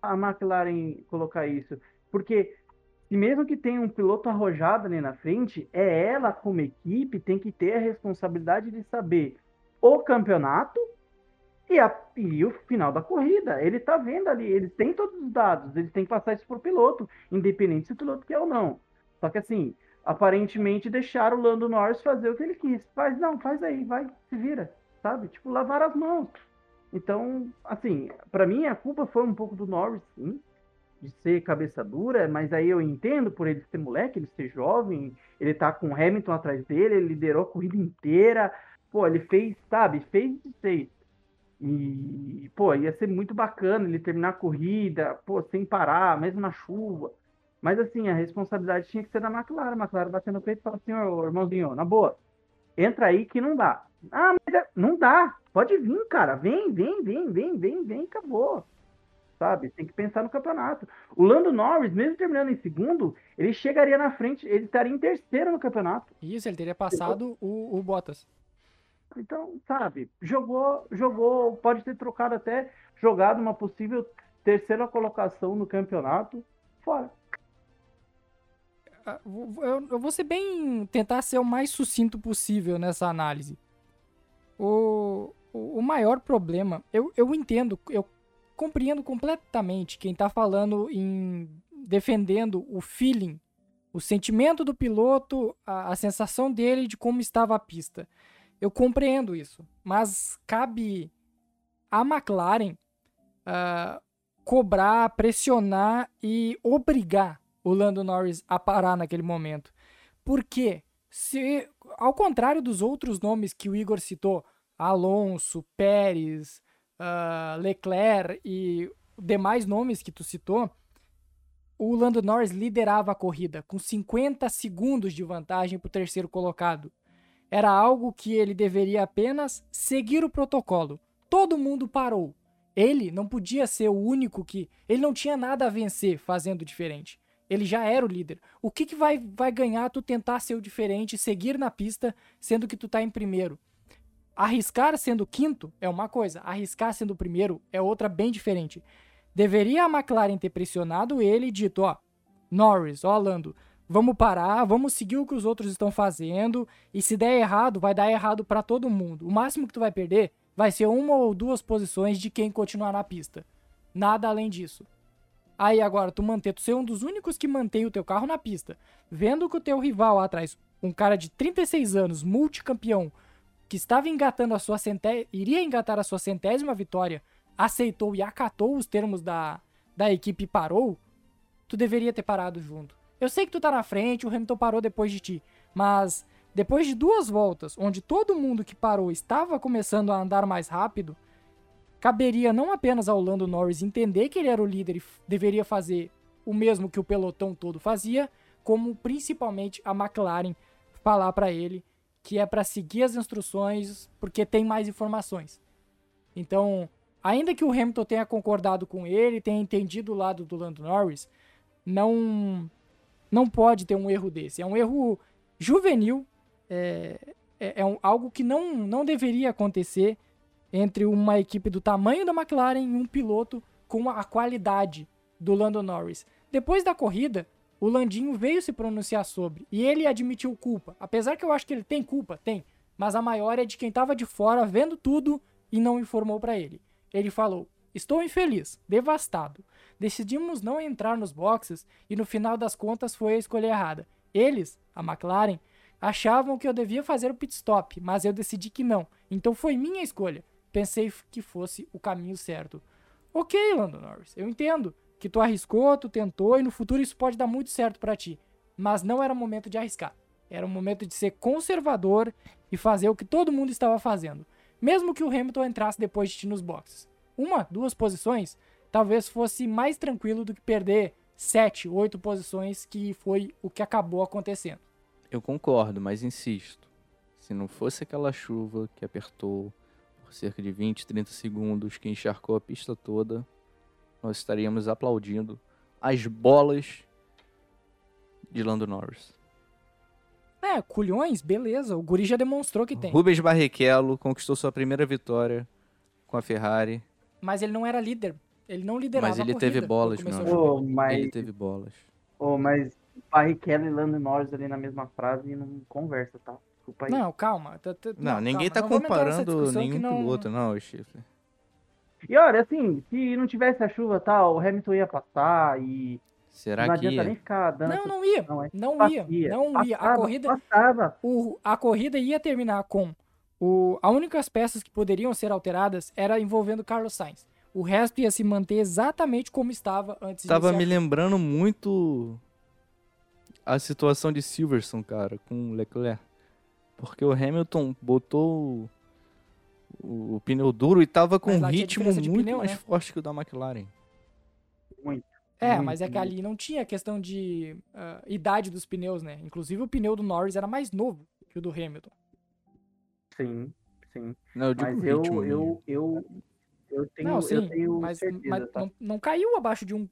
a McLaren colocar isso, porque se mesmo que tenha um piloto arrojado ali na frente, é ela como equipe tem que ter a responsabilidade de saber o campeonato e, a- e o final da corrida. Ele tá vendo ali, ele tem todos os dados, eles têm que passar isso pro piloto, independente se o piloto quer ou não. Só que assim, aparentemente deixaram o Lando Norris fazer o que ele quis. Faz, não, faz aí, vai, se vira, sabe? Tipo, lavar as mãos. Então, assim, pra mim a culpa foi um pouco do Norris, sim, de ser cabeça dura, mas aí eu entendo por ele ser moleque, ele ser jovem, ele tá com o Hamilton atrás dele, ele liderou a corrida inteira, pô, ele fez, sabe, fez de. E, pô, ia ser muito bacana ele terminar a corrida, pô, sem parar, mesmo na chuva. Mas assim, a responsabilidade tinha que ser da McLaren. A McLaren batendo no peito e fala assim, ô irmãozinho, na boa, entra aí que não dá. Ah, mas é- não dá. Pode vir, cara. Vem, vem, vem, vem, vem, vem, acabou. Sabe? Tem que pensar no campeonato. O Lando Norris, mesmo terminando em segundo, ele chegaria na frente, ele estaria em terceiro no campeonato. Isso, ele teria passado o, o Bottas. Então, sabe, jogou, jogou, pode ter trocado até, jogado uma possível terceira colocação no campeonato, fora. Ah, Eu, vou ser bem. tentar ser o mais sucinto possível nessa análise. O, o, o maior problema. Eu, eu entendo, eu compreendo completamente quem tá falando em. defendendo o feeling, o sentimento do piloto, a, a sensação dele de como estava a pista. Eu compreendo isso. Mas cabe à McLaren ah, cobrar, pressionar e obrigar o Lando Norris a parar naquele momento. Porque se ao contrário dos outros nomes que o Igor citou, Alonso, Pérez, ah, Leclerc e demais nomes que tu citou, o Lando Norris liderava a corrida com 50 segundos de vantagem para o terceiro colocado. Era algo que ele deveria apenas seguir o protocolo. Todo mundo parou. Ele não podia ser o único que. Ele não tinha nada a vencer fazendo diferente. Ele já era o líder. O que, que vai, vai ganhar tu tentar ser o diferente, seguir na pista, sendo que tu tá em primeiro? Arriscar sendo quinto é uma coisa, arriscar sendo primeiro é outra bem diferente. Deveria a McLaren ter pressionado ele e dito, ó, Norris, ó Lando, vamos parar, vamos seguir o que os outros estão fazendo, e se der errado, vai dar errado para todo mundo. O máximo que tu vai perder vai ser uma ou duas posições de quem continuar na pista. Nada além disso. Aí agora tu manter, tu ser um dos únicos que mantém o teu carro na pista, vendo que o teu rival atrás, um cara de 36 anos, multicampeão, que estava engatando a sua iria engatar a sua centésima vitória, aceitou e acatou os termos da, da equipe e parou, tu deveria ter parado junto. Eu sei que tu tá na frente, o Hamilton parou depois de ti, mas depois de duas voltas, onde todo mundo que parou estava começando a andar mais rápido, caberia não apenas ao Lando Norris entender que ele era o líder e deveria fazer o mesmo que o pelotão todo fazia, como principalmente a McLaren falar para ele que é para seguir as instruções porque tem mais informações. Então, ainda que o Hamilton tenha concordado com ele, tenha entendido o lado do Lando Norris, não não pode ter um erro desse. É um erro juvenil, é, é, é um, algo que não, não deveria acontecer entre uma equipe do tamanho da McLaren e um piloto com a qualidade do Lando Norris. Depois da corrida, o Landinho veio se pronunciar sobre e ele admitiu culpa. Apesar que eu acho que ele tem culpa, tem, mas a maior é de quem estava de fora vendo tudo e não informou para ele. Ele falou: Estou infeliz, devastado. Decidimos não entrar nos boxes e no final das contas foi a escolha errada. Eles, a McLaren, achavam que eu devia fazer o pit stop, mas eu decidi que não. Então foi minha escolha. Pensei que fosse o caminho certo. Ok, Lando Norris, eu entendo que tu arriscou, tu tentou e no futuro isso pode dar muito certo para ti. Mas não era momento de arriscar. Era o momento de ser conservador e fazer o que todo mundo estava fazendo mesmo que o Hamilton entrasse depois de ti nos boxes. Uma, duas posições, talvez fosse mais tranquilo do que perder sete, oito posições, que foi o que acabou acontecendo. Eu concordo, mas insisto. Se não fosse aquela chuva que apertou por cerca de 20, 30 segundos, que encharcou a pista toda, nós estaríamos aplaudindo as bolas de Lando Norris. É, culhões, beleza. O Guri já demonstrou que tem. Rubens Barrichello conquistou sua primeira vitória com a Ferrari. Mas ele não era líder. Ele não liderava Mas ele teve bolas, meu oh, mas... Ele teve bolas. Oh, mas Barrichello e Lando Norris ali na mesma frase não conversa, tá? Desculpa aí. Não, calma. Não, não ninguém calma. tá não comparando nenhum não... com o outro, não, Chifre. E olha, assim, se não tivesse a chuva tal, o Hamilton ia passar e Será não que adianta ia? nem ficar dando. Não, não ia. Não, é. não ia. Não ia. A corrida. Passava. O, a corrida ia terminar com. O, a únicas peças que poderiam ser alteradas era envolvendo Carlos Sainz. O resto ia se manter exatamente como estava antes Tava me lembrando muito a situação de Silverson, cara, com Leclerc. Porque o Hamilton botou o, o pneu duro e tava com um ritmo muito pneu, mais né? forte que o da McLaren. Muito. É, mas é que ali não tinha questão de uh, idade dos pneus, né? Inclusive o pneu do Norris era mais novo que o do Hamilton. Sim, sim. Não, eu digo mas eu, eu, eu, eu, tenho, não, sim, eu tenho mas, certeza, mas tá? não, não, caiu abaixo de um,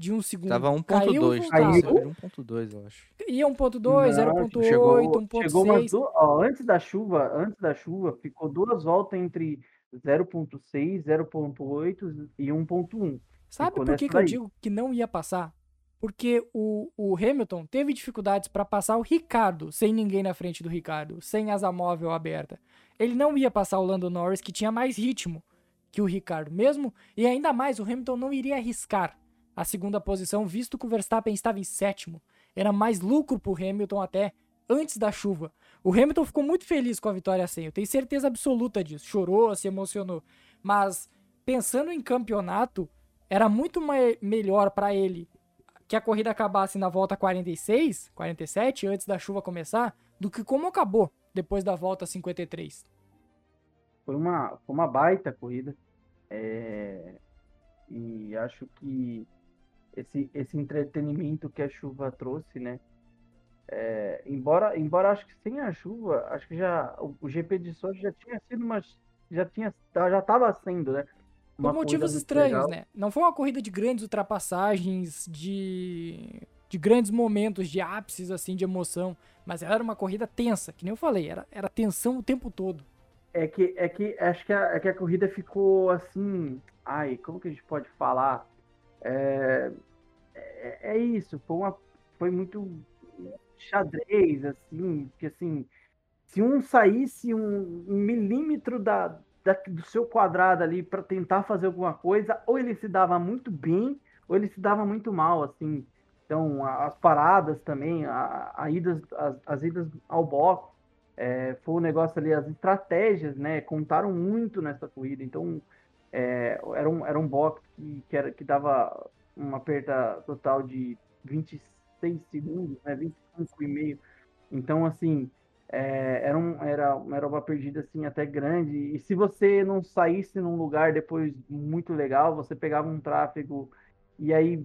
de um segundo. Tava 1.2, caiu, caiu? 1.2, eu acho. Ia 1.2, 0.8, 1.6. Antes da chuva, antes da chuva, ficou duas voltas entre 0.6, 0.8 e 1.1. Sabe por que, que eu digo que não ia passar? Porque o, o Hamilton teve dificuldades para passar o Ricardo sem ninguém na frente do Ricardo, sem asa móvel aberta. Ele não ia passar o Lando Norris, que tinha mais ritmo que o Ricardo mesmo, e ainda mais o Hamilton não iria arriscar a segunda posição, visto que o Verstappen estava em sétimo. Era mais lucro para o Hamilton até antes da chuva. O Hamilton ficou muito feliz com a vitória sem, eu tenho certeza absoluta disso. Chorou, se emocionou. Mas pensando em campeonato, era muito melhor para ele que a corrida acabasse na volta 46, 47, antes da chuva começar, do que como acabou depois da volta 53. Foi uma, foi uma baita corrida. É... E acho que esse, esse entretenimento que a chuva trouxe, né? É... embora, embora acho que sem a chuva, acho que já o, o GP de Sochi já tinha sido uma. Já tinha. Já estava sendo, né? Por motivos estranhos, legal. né? Não foi uma corrida de grandes ultrapassagens, de, de grandes momentos, de ápices, assim, de emoção. Mas era uma corrida tensa, que nem eu falei, era, era tensão o tempo todo. É que, é que acho que a, é que a corrida ficou assim. Ai, como que a gente pode falar? É, é, é isso, foi, uma, foi muito xadrez, assim, que assim, se um saísse um, milímetro da, da, do seu quadrado ali para tentar fazer alguma coisa, ou ele se dava muito bem, ou ele se dava muito mal, assim. Então, as paradas também, a, a idas, as, as idas ao box, é, foi um negócio ali, as estratégias, né, contaram muito nessa corrida. Então, é, era, um, era um box que, que, era, que dava uma perda total de 26 segundos, né, 25 e meio. Então, assim, é, era, um, era, era uma perdida assim até grande. E se você não saísse num lugar depois muito legal, você pegava um tráfego e aí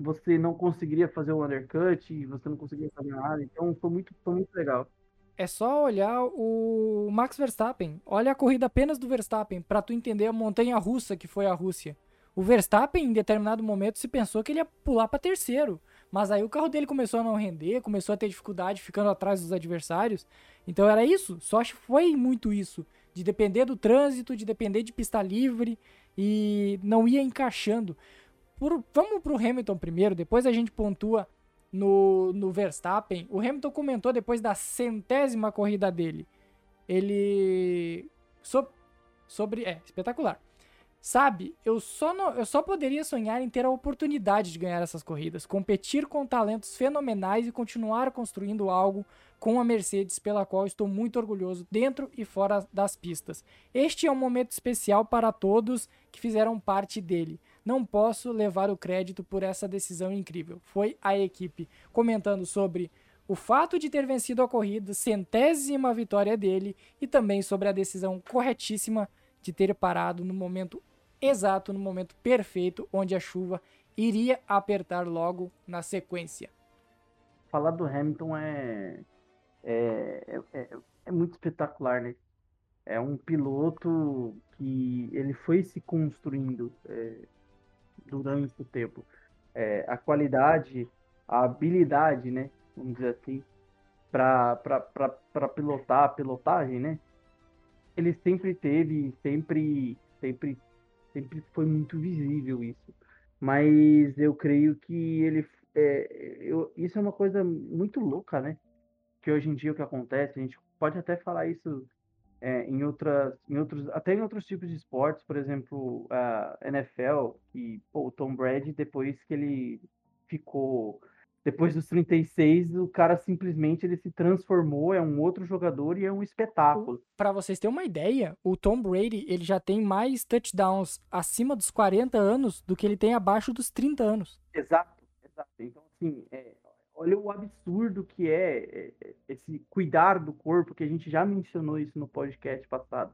você não conseguiria fazer o undercut, você não conseguiria fazer nada. Então foi muito, foi muito legal. É só olhar o Max Verstappen. Olha a corrida apenas do Verstappen para tu entender a montanha russa que foi a Rússia. O Verstappen, em determinado momento, se pensou que ele ia pular para terceiro. Mas aí o carro dele começou a não render, começou a ter dificuldade ficando atrás dos adversários. Então era isso, só foi muito isso. De depender do trânsito, de depender de pista livre e não ia encaixando. Por, vamos pro Hamilton primeiro, depois a gente pontua no, no Verstappen. O Hamilton comentou depois da centésima corrida dele. Ele. So, sobre. É, espetacular. Sabe, eu só, não, eu só poderia sonhar em ter a oportunidade de ganhar essas corridas, competir com talentos fenomenais e continuar construindo algo com a Mercedes, pela qual estou muito orgulhoso dentro e fora das pistas. Este é um momento especial para todos que fizeram parte dele. Não posso levar o crédito por essa decisão incrível. Foi a equipe comentando sobre o fato de ter vencido a corrida, centésima vitória dele e também sobre a decisão corretíssima de ter parado no momento exato no momento perfeito onde a chuva iria apertar logo na sequência. Falar do Hamilton é, é, é, é muito espetacular, né? É um piloto que ele foi se construindo é, durante o tempo. É, a qualidade, a habilidade, né? Vamos dizer assim, para pilotar, a pilotagem, né? Ele sempre teve, sempre, sempre sempre foi muito visível isso. Mas eu creio que ele. É, eu, isso é uma coisa muito louca, né? Que hoje em dia o que acontece, a gente pode até falar isso é, em, outras, em outros, até em outros tipos de esportes, por exemplo, a NFL, que pô, o Tom Brady, depois que ele ficou depois dos 36, o cara simplesmente ele se transformou, é um outro jogador e é um espetáculo. Para vocês terem uma ideia, o Tom Brady, ele já tem mais touchdowns acima dos 40 anos do que ele tem abaixo dos 30 anos. Exato, exato. Então, assim, é, olha o absurdo que é, é, é esse cuidar do corpo, que a gente já mencionou isso no podcast passado.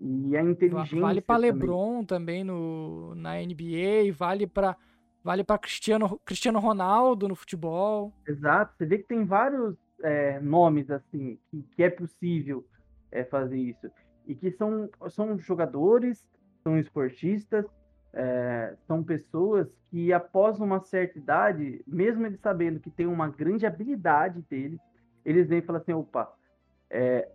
E a inteligência. Vale para LeBron também no, na NBA, vale para Vale para Cristiano, Cristiano Ronaldo no futebol. Exato. Você vê que tem vários é, nomes assim que, que é possível é, fazer isso e que são, são jogadores, são esportistas, é, são pessoas que após uma certa idade, mesmo eles sabendo que tem uma grande habilidade deles, eles vêm e falam assim, opa, é,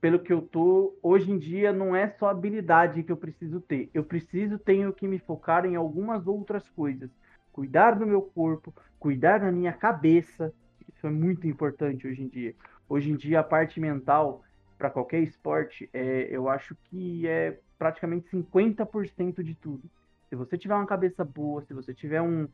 pelo que eu tô, hoje em dia não é só habilidade que eu preciso ter. Eu preciso, tenho que me focar em algumas outras coisas cuidar do meu corpo, cuidar da minha cabeça. Isso é muito importante hoje em dia. Hoje em dia, a parte mental para qualquer esporte, é, eu acho que é praticamente 50% de tudo. Se você tiver uma cabeça boa, se você tiver um,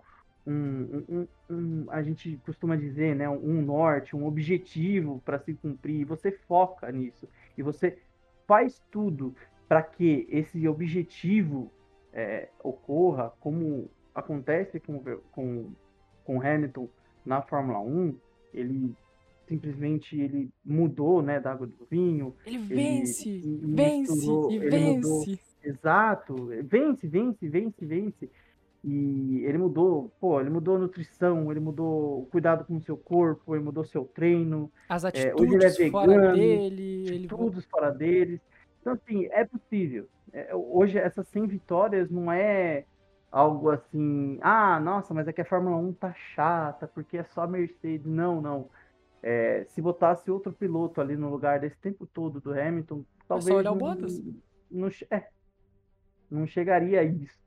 um, um, um, a gente costuma dizer, né, um norte, um objetivo para se cumprir, você foca nisso e você faz tudo para que esse objetivo é, ocorra como acontece com, com, com Hamilton na Fórmula 1, ele simplesmente ele mudou, né, da água do vinho. Ele vence, ele vence e vence. Mudou, exato, vence, vence, vence, vence. E ele mudou, pô, ele mudou a nutrição, ele mudou o cuidado com o seu corpo, ele mudou seu treino. As atitudes é, hoje ele é vegano, fora dele. Atitudes ele... fora deles. Então, assim, é possível. É, hoje, essas 100 vitórias não é algo assim, ah, nossa, mas é que a Fórmula 1 tá chata, porque é só Mercedes. Não, não. É, se botasse outro piloto ali no lugar desse tempo todo do Hamilton, talvez. É só olhar o Bottas. Não, é, não chegaria a isso.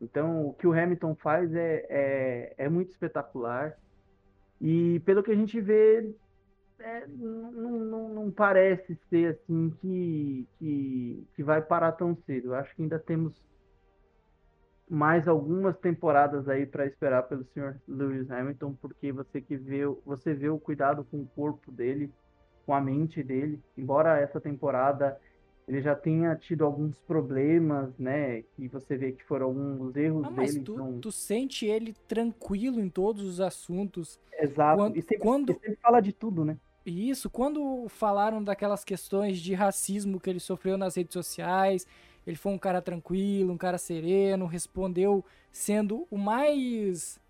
Então, o que o Hamilton faz é, é, é muito espetacular. E pelo que a gente vê, é, não, não, não, parece ser assim que, que, que vai parar tão cedo. Eu acho que ainda temos mais algumas temporadas aí para esperar pelo senhor Lewis Hamilton, porque você que vê, você vê o cuidado com o corpo dele, com a mente dele. Embora essa temporada ele já tenha tido alguns problemas, né? Que você vê que foram alguns erros ah, mas dele. Tu, então... tu sente ele tranquilo em todos os assuntos. Exato. Quando, e sempre, quando... sempre fala de tudo, né? Isso, quando falaram daquelas questões de racismo que ele sofreu nas redes sociais, ele foi um cara tranquilo, um cara sereno, respondeu sendo o mais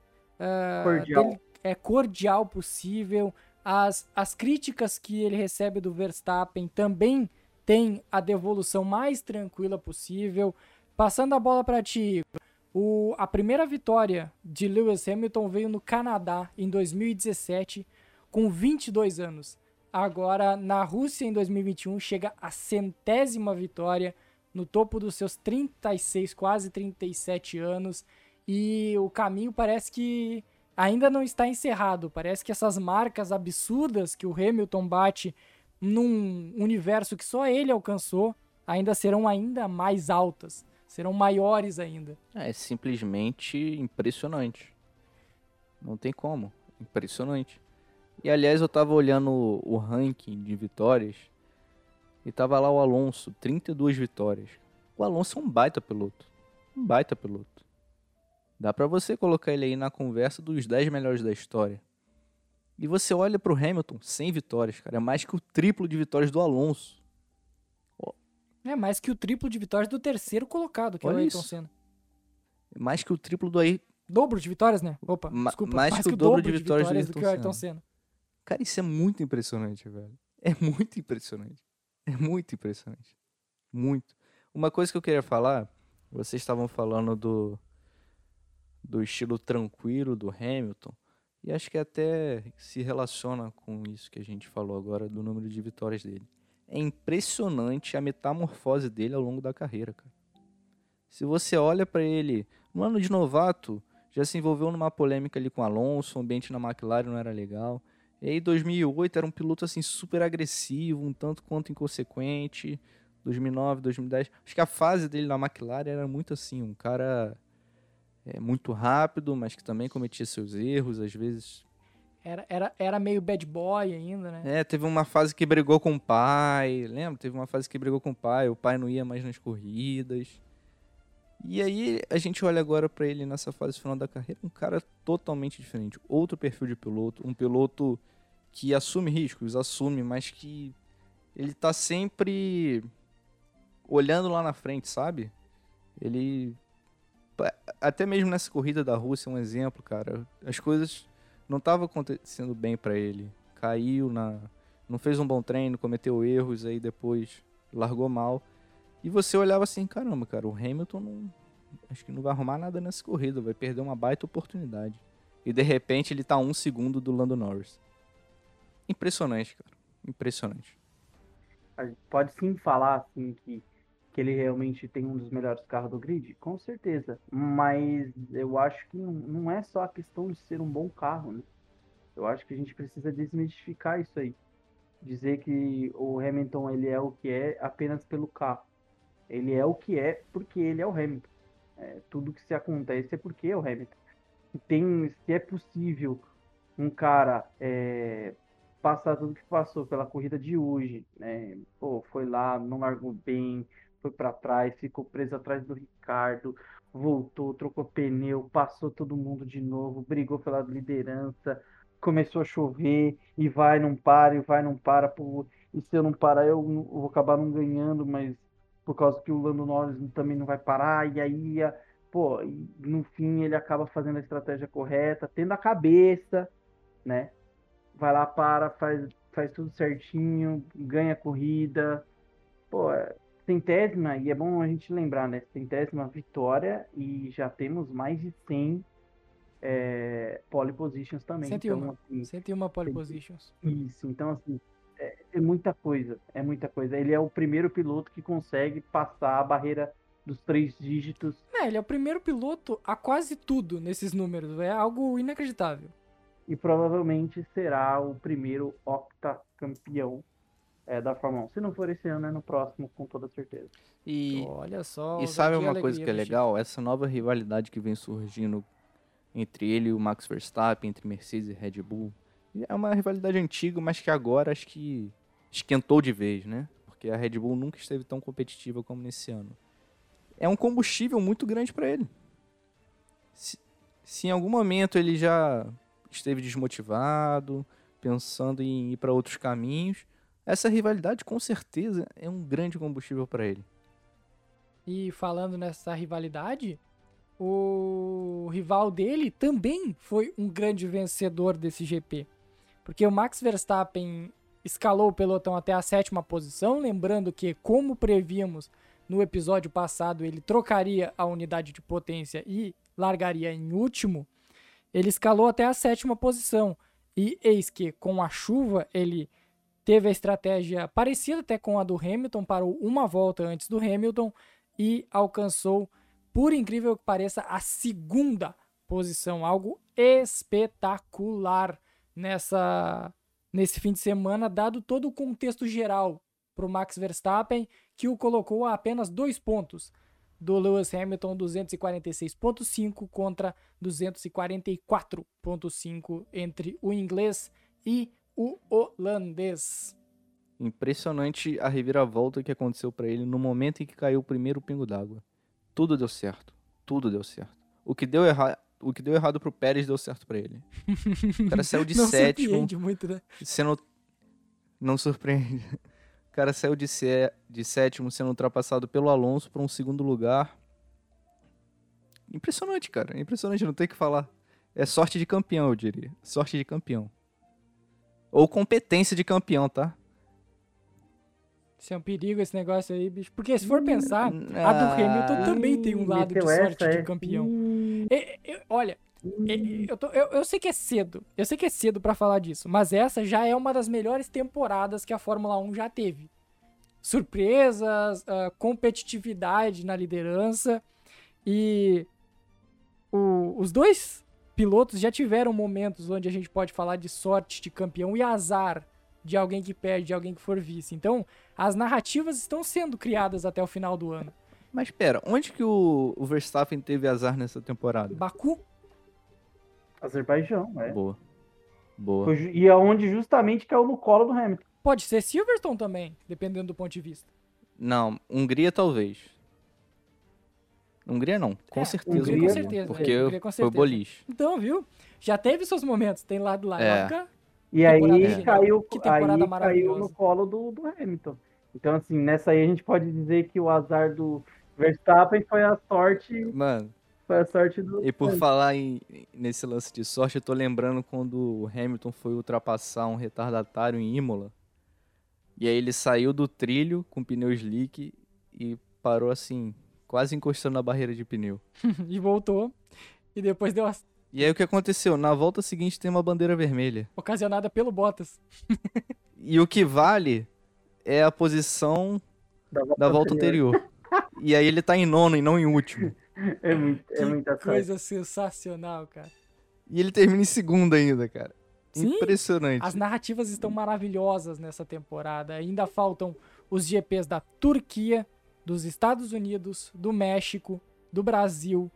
uh, cordial. Dele, é, cordial possível. As, as críticas que ele recebe do Verstappen também tem a devolução mais tranquila possível. Passando a bola para ti, o, a primeira vitória de Lewis Hamilton veio no Canadá em 2017, com 22 anos. Agora, na Rússia, em 2021, chega a centésima vitória, no topo dos seus 36, quase 37 anos. E o caminho parece que ainda não está encerrado. Parece que essas marcas absurdas que o Hamilton bate num universo que só ele alcançou, ainda serão ainda mais altas, serão maiores ainda. É simplesmente impressionante. Não tem como, impressionante. E aliás, eu tava olhando o ranking de vitórias e tava lá o Alonso, 32 vitórias. O Alonso é um baita piloto. Um baita piloto. Dá para você colocar ele aí na conversa dos 10 melhores da história. E você olha para o Hamilton, 100 vitórias, cara. É mais que o triplo de vitórias do Alonso. É mais que o triplo de vitórias do terceiro colocado, que olha é o Ayrton isso. Senna. É mais que o triplo do aí. Dobro de vitórias, né? Opa, Ma desculpa. Mais, mais que, que, o dobro, de, de vitórias, vitórias do, do que o Ayrton Senna. Cara, isso é muito impressionante, velho. É muito impressionante. É muito impressionante. Muito. Uma coisa que eu queria falar, vocês estavam falando do do estilo tranquilo do Hamilton. E acho que até se relaciona com isso que a gente falou agora do número de vitórias dele. É impressionante a metamorfose dele ao longo da carreira, cara. Se você olha para ele no ano de novato, já se envolveu numa polêmica ali com Alonso, o ambiente na McLaren não era legal. E aí 2008 era um piloto assim super agressivo, um tanto quanto inconsequente. 2009, 2010, acho que a fase dele na McLaren era muito assim, um cara é, muito rápido, mas que também cometia seus erros, às vezes. Era, era, era meio bad boy ainda, né? É, teve uma fase que brigou com o pai, lembra? Teve uma fase que brigou com o pai, o pai não ia mais nas corridas. E aí a gente olha agora para ele nessa fase final da carreira, um cara totalmente diferente, outro perfil de piloto, um piloto que assume riscos, assume, mas que ele tá sempre olhando lá na frente, sabe? Ele até mesmo nessa corrida da Rússia, um exemplo, cara, as coisas não estavam acontecendo bem para ele. Caiu na. Não fez um bom treino, cometeu erros, aí depois largou mal. E você olhava assim, caramba, cara, o Hamilton não. Acho que não vai arrumar nada nessa corrida, vai perder uma baita oportunidade. E de repente ele tá um segundo do Lando Norris. Impressionante, cara. Impressionante. Pode sim falar assim que que ele realmente tem um dos melhores carros do grid? Com certeza. Mas eu acho que não, não é só a questão de ser um bom carro, né? Eu acho que a gente precisa desmistificar isso aí. Dizer que o Hamilton ele é o que é apenas pelo carro. Ele é o que é porque ele é o Hamilton. É, tudo que se acontece é porque é o Hamilton. Tem, se é possível um cara é, passar tudo que passou pela corrida de hoje, né? Pô, foi lá, não largou bem, foi para trás, ficou preso atrás do Ricardo, voltou, trocou pneu, passou todo mundo de novo, brigou pela liderança, começou a chover e vai, não para, e vai, não para. Pô, e se eu não parar, eu, vou acabar não ganhando, mas por causa que o Lando Norris também não vai parar, e aí, pô, no fim ele acaba fazendo a estratégia correta, tendo a cabeça, né? Vai lá, para, faz, faz tudo certinho, ganha a corrida. Pô, é, centésima, e é bom a gente lembrar, né? Centésima vitória e já temos mais de 100 é, pole positions também. 101, então, assim, 101 pole positions. Isso, então assim, é, é, muita coisa, é muita coisa. Ele é o primeiro piloto que consegue passar a barreira dos três dígitos. É, ele é o primeiro piloto a quase tudo nesses números, é algo inacreditável. e provavelmente será o primeiro octacampeão é, da Fórmula 1. Se não for esse ano, é no próximo, com toda certeza. E, Olha só. e sabe uma coisa que é legal? Essa nova rivalidade que vem surgindo entre ele e o Max Verstappen, entre Mercedes e Red Bull. É uma rivalidade antiga, mas que agora acho que esquentou de vez, né? Porque a Red Bull nunca esteve tão competitiva como nesse ano. É um combustível muito grande para ele. Se, se em algum momento ele já esteve desmotivado, pensando em ir para outros caminhos, essa rivalidade com certeza é um grande combustível para ele. E falando nessa rivalidade, o rival dele também foi um grande vencedor desse GP. Porque o Max Verstappen escalou o pelotão até a sétima posição, lembrando que, como prevíamos no episódio passado, ele trocaria a unidade de potência e largaria em último. Ele escalou até a sétima posição. E eis que, com a chuva, ele teve a estratégia parecida até com a do Hamilton, parou uma volta antes do Hamilton e alcançou, por incrível que pareça, a segunda posição, algo espetacular nessa nesse fim de semana, dado todo o contexto geral para o Max Verstappen, que o colocou a apenas dois pontos do Lewis Hamilton, 246.5 contra 244.5 entre o inglês e o holandês. Impressionante a reviravolta que aconteceu para ele no momento em que caiu o primeiro pingo d'água. Tudo deu certo. Tudo deu certo. O que deu errado, o que deu errado pro Pérez deu certo para ele. O cara saiu de Não sétimo, surpreende muito, né? sendo não surpreende. O cara saiu de, sé... de sétimo sendo ultrapassado pelo Alonso para um segundo lugar. Impressionante, cara. Impressionante, não tem o que falar. É sorte de campeão, eu diria. Sorte de campeão. Ou competência de campeão, tá? Isso é um perigo esse negócio aí, bicho. Porque se for Hum, pensar, a do Ah, Hamilton também tem um lado de meteu sorte essa, de é? campeão. E- e- olha, e- eu, tô- eu- eu sei que é cedo. Eu sei que é cedo pra falar disso. Mas essa já é uma das melhores temporadas que a Fórmula 1 já teve. Surpresas, ah, competitividade na liderança. E o- os dois pilotos já tiveram momentos onde a gente pode falar de sorte de campeão e azar de alguém que perde, de alguém que for vice. Então, as narrativas estão sendo criadas até o final do ano. Mas pera, onde que o, o Verstappen teve azar nessa temporada? Baku Azerbaijão, é. Boa. Boa. Foi E aonde justamente caiu no colo do Hamilton. Pode ser Silverstone também, dependendo do ponto de vista. Não, Hungria talvez. Hungria não, com É, certeza. Hungria com certeza, Porque é, Hungria com foi certeza. boliche. Então, viu? Já teve seus momentos, tem lado lá. É. E aí caiu, Que temporada aí caiu no colo do, do Hamilton. Então, assim, nessa aí a gente pode dizer que o azar do Verstappen foi a sorte, Mano, foi a sorte do. e por falar em, nesse lance de sorte, eu tô lembrando quando o Hamilton foi ultrapassar um retardatário em Imola. E aí ele saiu do trilho com pneu slick e parou assim, quase encostando na barreira de pneu. e voltou. E depois deu a- E aí o que aconteceu? Na volta seguinte tem uma bandeira vermelha. ocasionada pelo Bottas. E o que vale é a posição da volta, da volta anterior. E aí ele tá em nono e não em último. É, muito, é muita sorte. coisa sensacional, cara. E ele termina em segundo ainda, cara. Sim, Impressionante. As narrativas estão maravilhosas nessa temporada. Ainda faltam os GPs da Turquia, dos Estados Unidos, do México, do Brasil,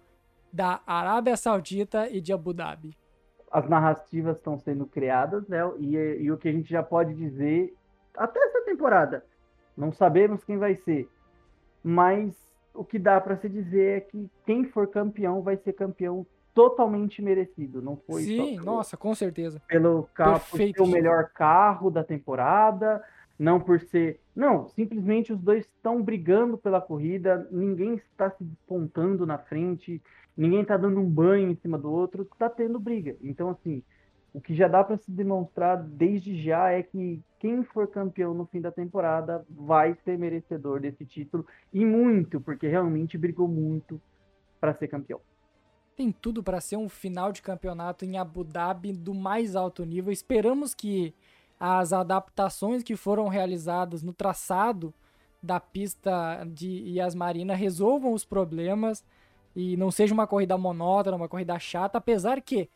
da Arábia Saudita e de Abu Dhabi. As narrativas estão sendo criadas, né? E, e o que a gente já pode dizer, até essa temporada, não sabemos quem vai ser, mas o que dá para se dizer é que quem for campeão vai ser campeão totalmente merecido. Não foi Sim, pelo- nossa, com certeza. pelo carro por Perfeito, ser o melhor carro da temporada, não por ser. Não, simplesmente os dois estão brigando pela corrida, ninguém está se despontando na frente, ninguém está dando um banho em cima do outro, está tendo briga. Então, assim, o que já dá para se demonstrar desde já é que quem for campeão no fim da temporada vai ser merecedor desse título, e muito, porque realmente brigou muito para ser campeão. Tem tudo para ser um final de campeonato em Abu Dhabi do mais alto nível. Esperamos que as adaptações que foram realizadas no traçado da pista de Yas Marina resolvam os problemas e não seja uma corrida monótona, uma corrida chata, apesar que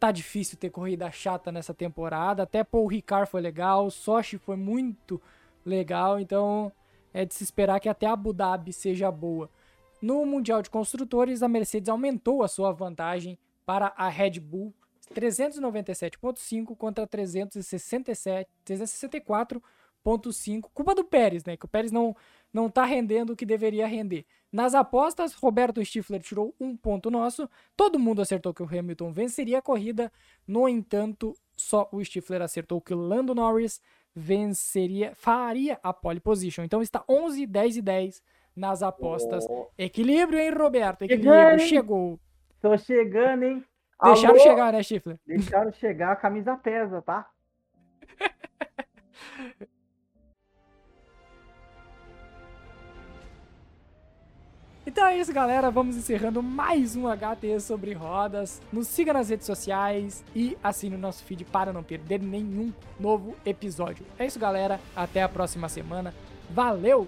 tá difícil ter corrida chata nessa temporada. Até Paul Ricard foi legal, Sochi foi muito legal, então é de se esperar que até Abu Dhabi seja boa. No Mundial de Construtores, a Mercedes aumentou a sua vantagem para a Red Bull 397.5 contra 367, 364.5. Culpa do Pérez, né? Que o Pérez não não tá rendendo o que deveria render. Nas apostas, Roberto Stifler tirou um ponto nosso. Todo mundo acertou que o Hamilton venceria a corrida. No entanto, só o Stifler acertou que o Lando Norris venceria, faria a pole position. Então está 11, 10 e 10 nas apostas. Oh. Equilíbrio, hein, Roberto? Equilíbrio. Chegando, Chegou. Tô chegando, hein? Deixaram Alô? chegar, né, Stifler? Deixaram chegar, a camisa pesa, tá? Então é isso, galera. Vamos encerrando mais um HT sobre rodas. Nos siga nas redes sociais e assine o nosso feed para não perder nenhum novo episódio. É isso, galera. Até a próxima semana. Valeu!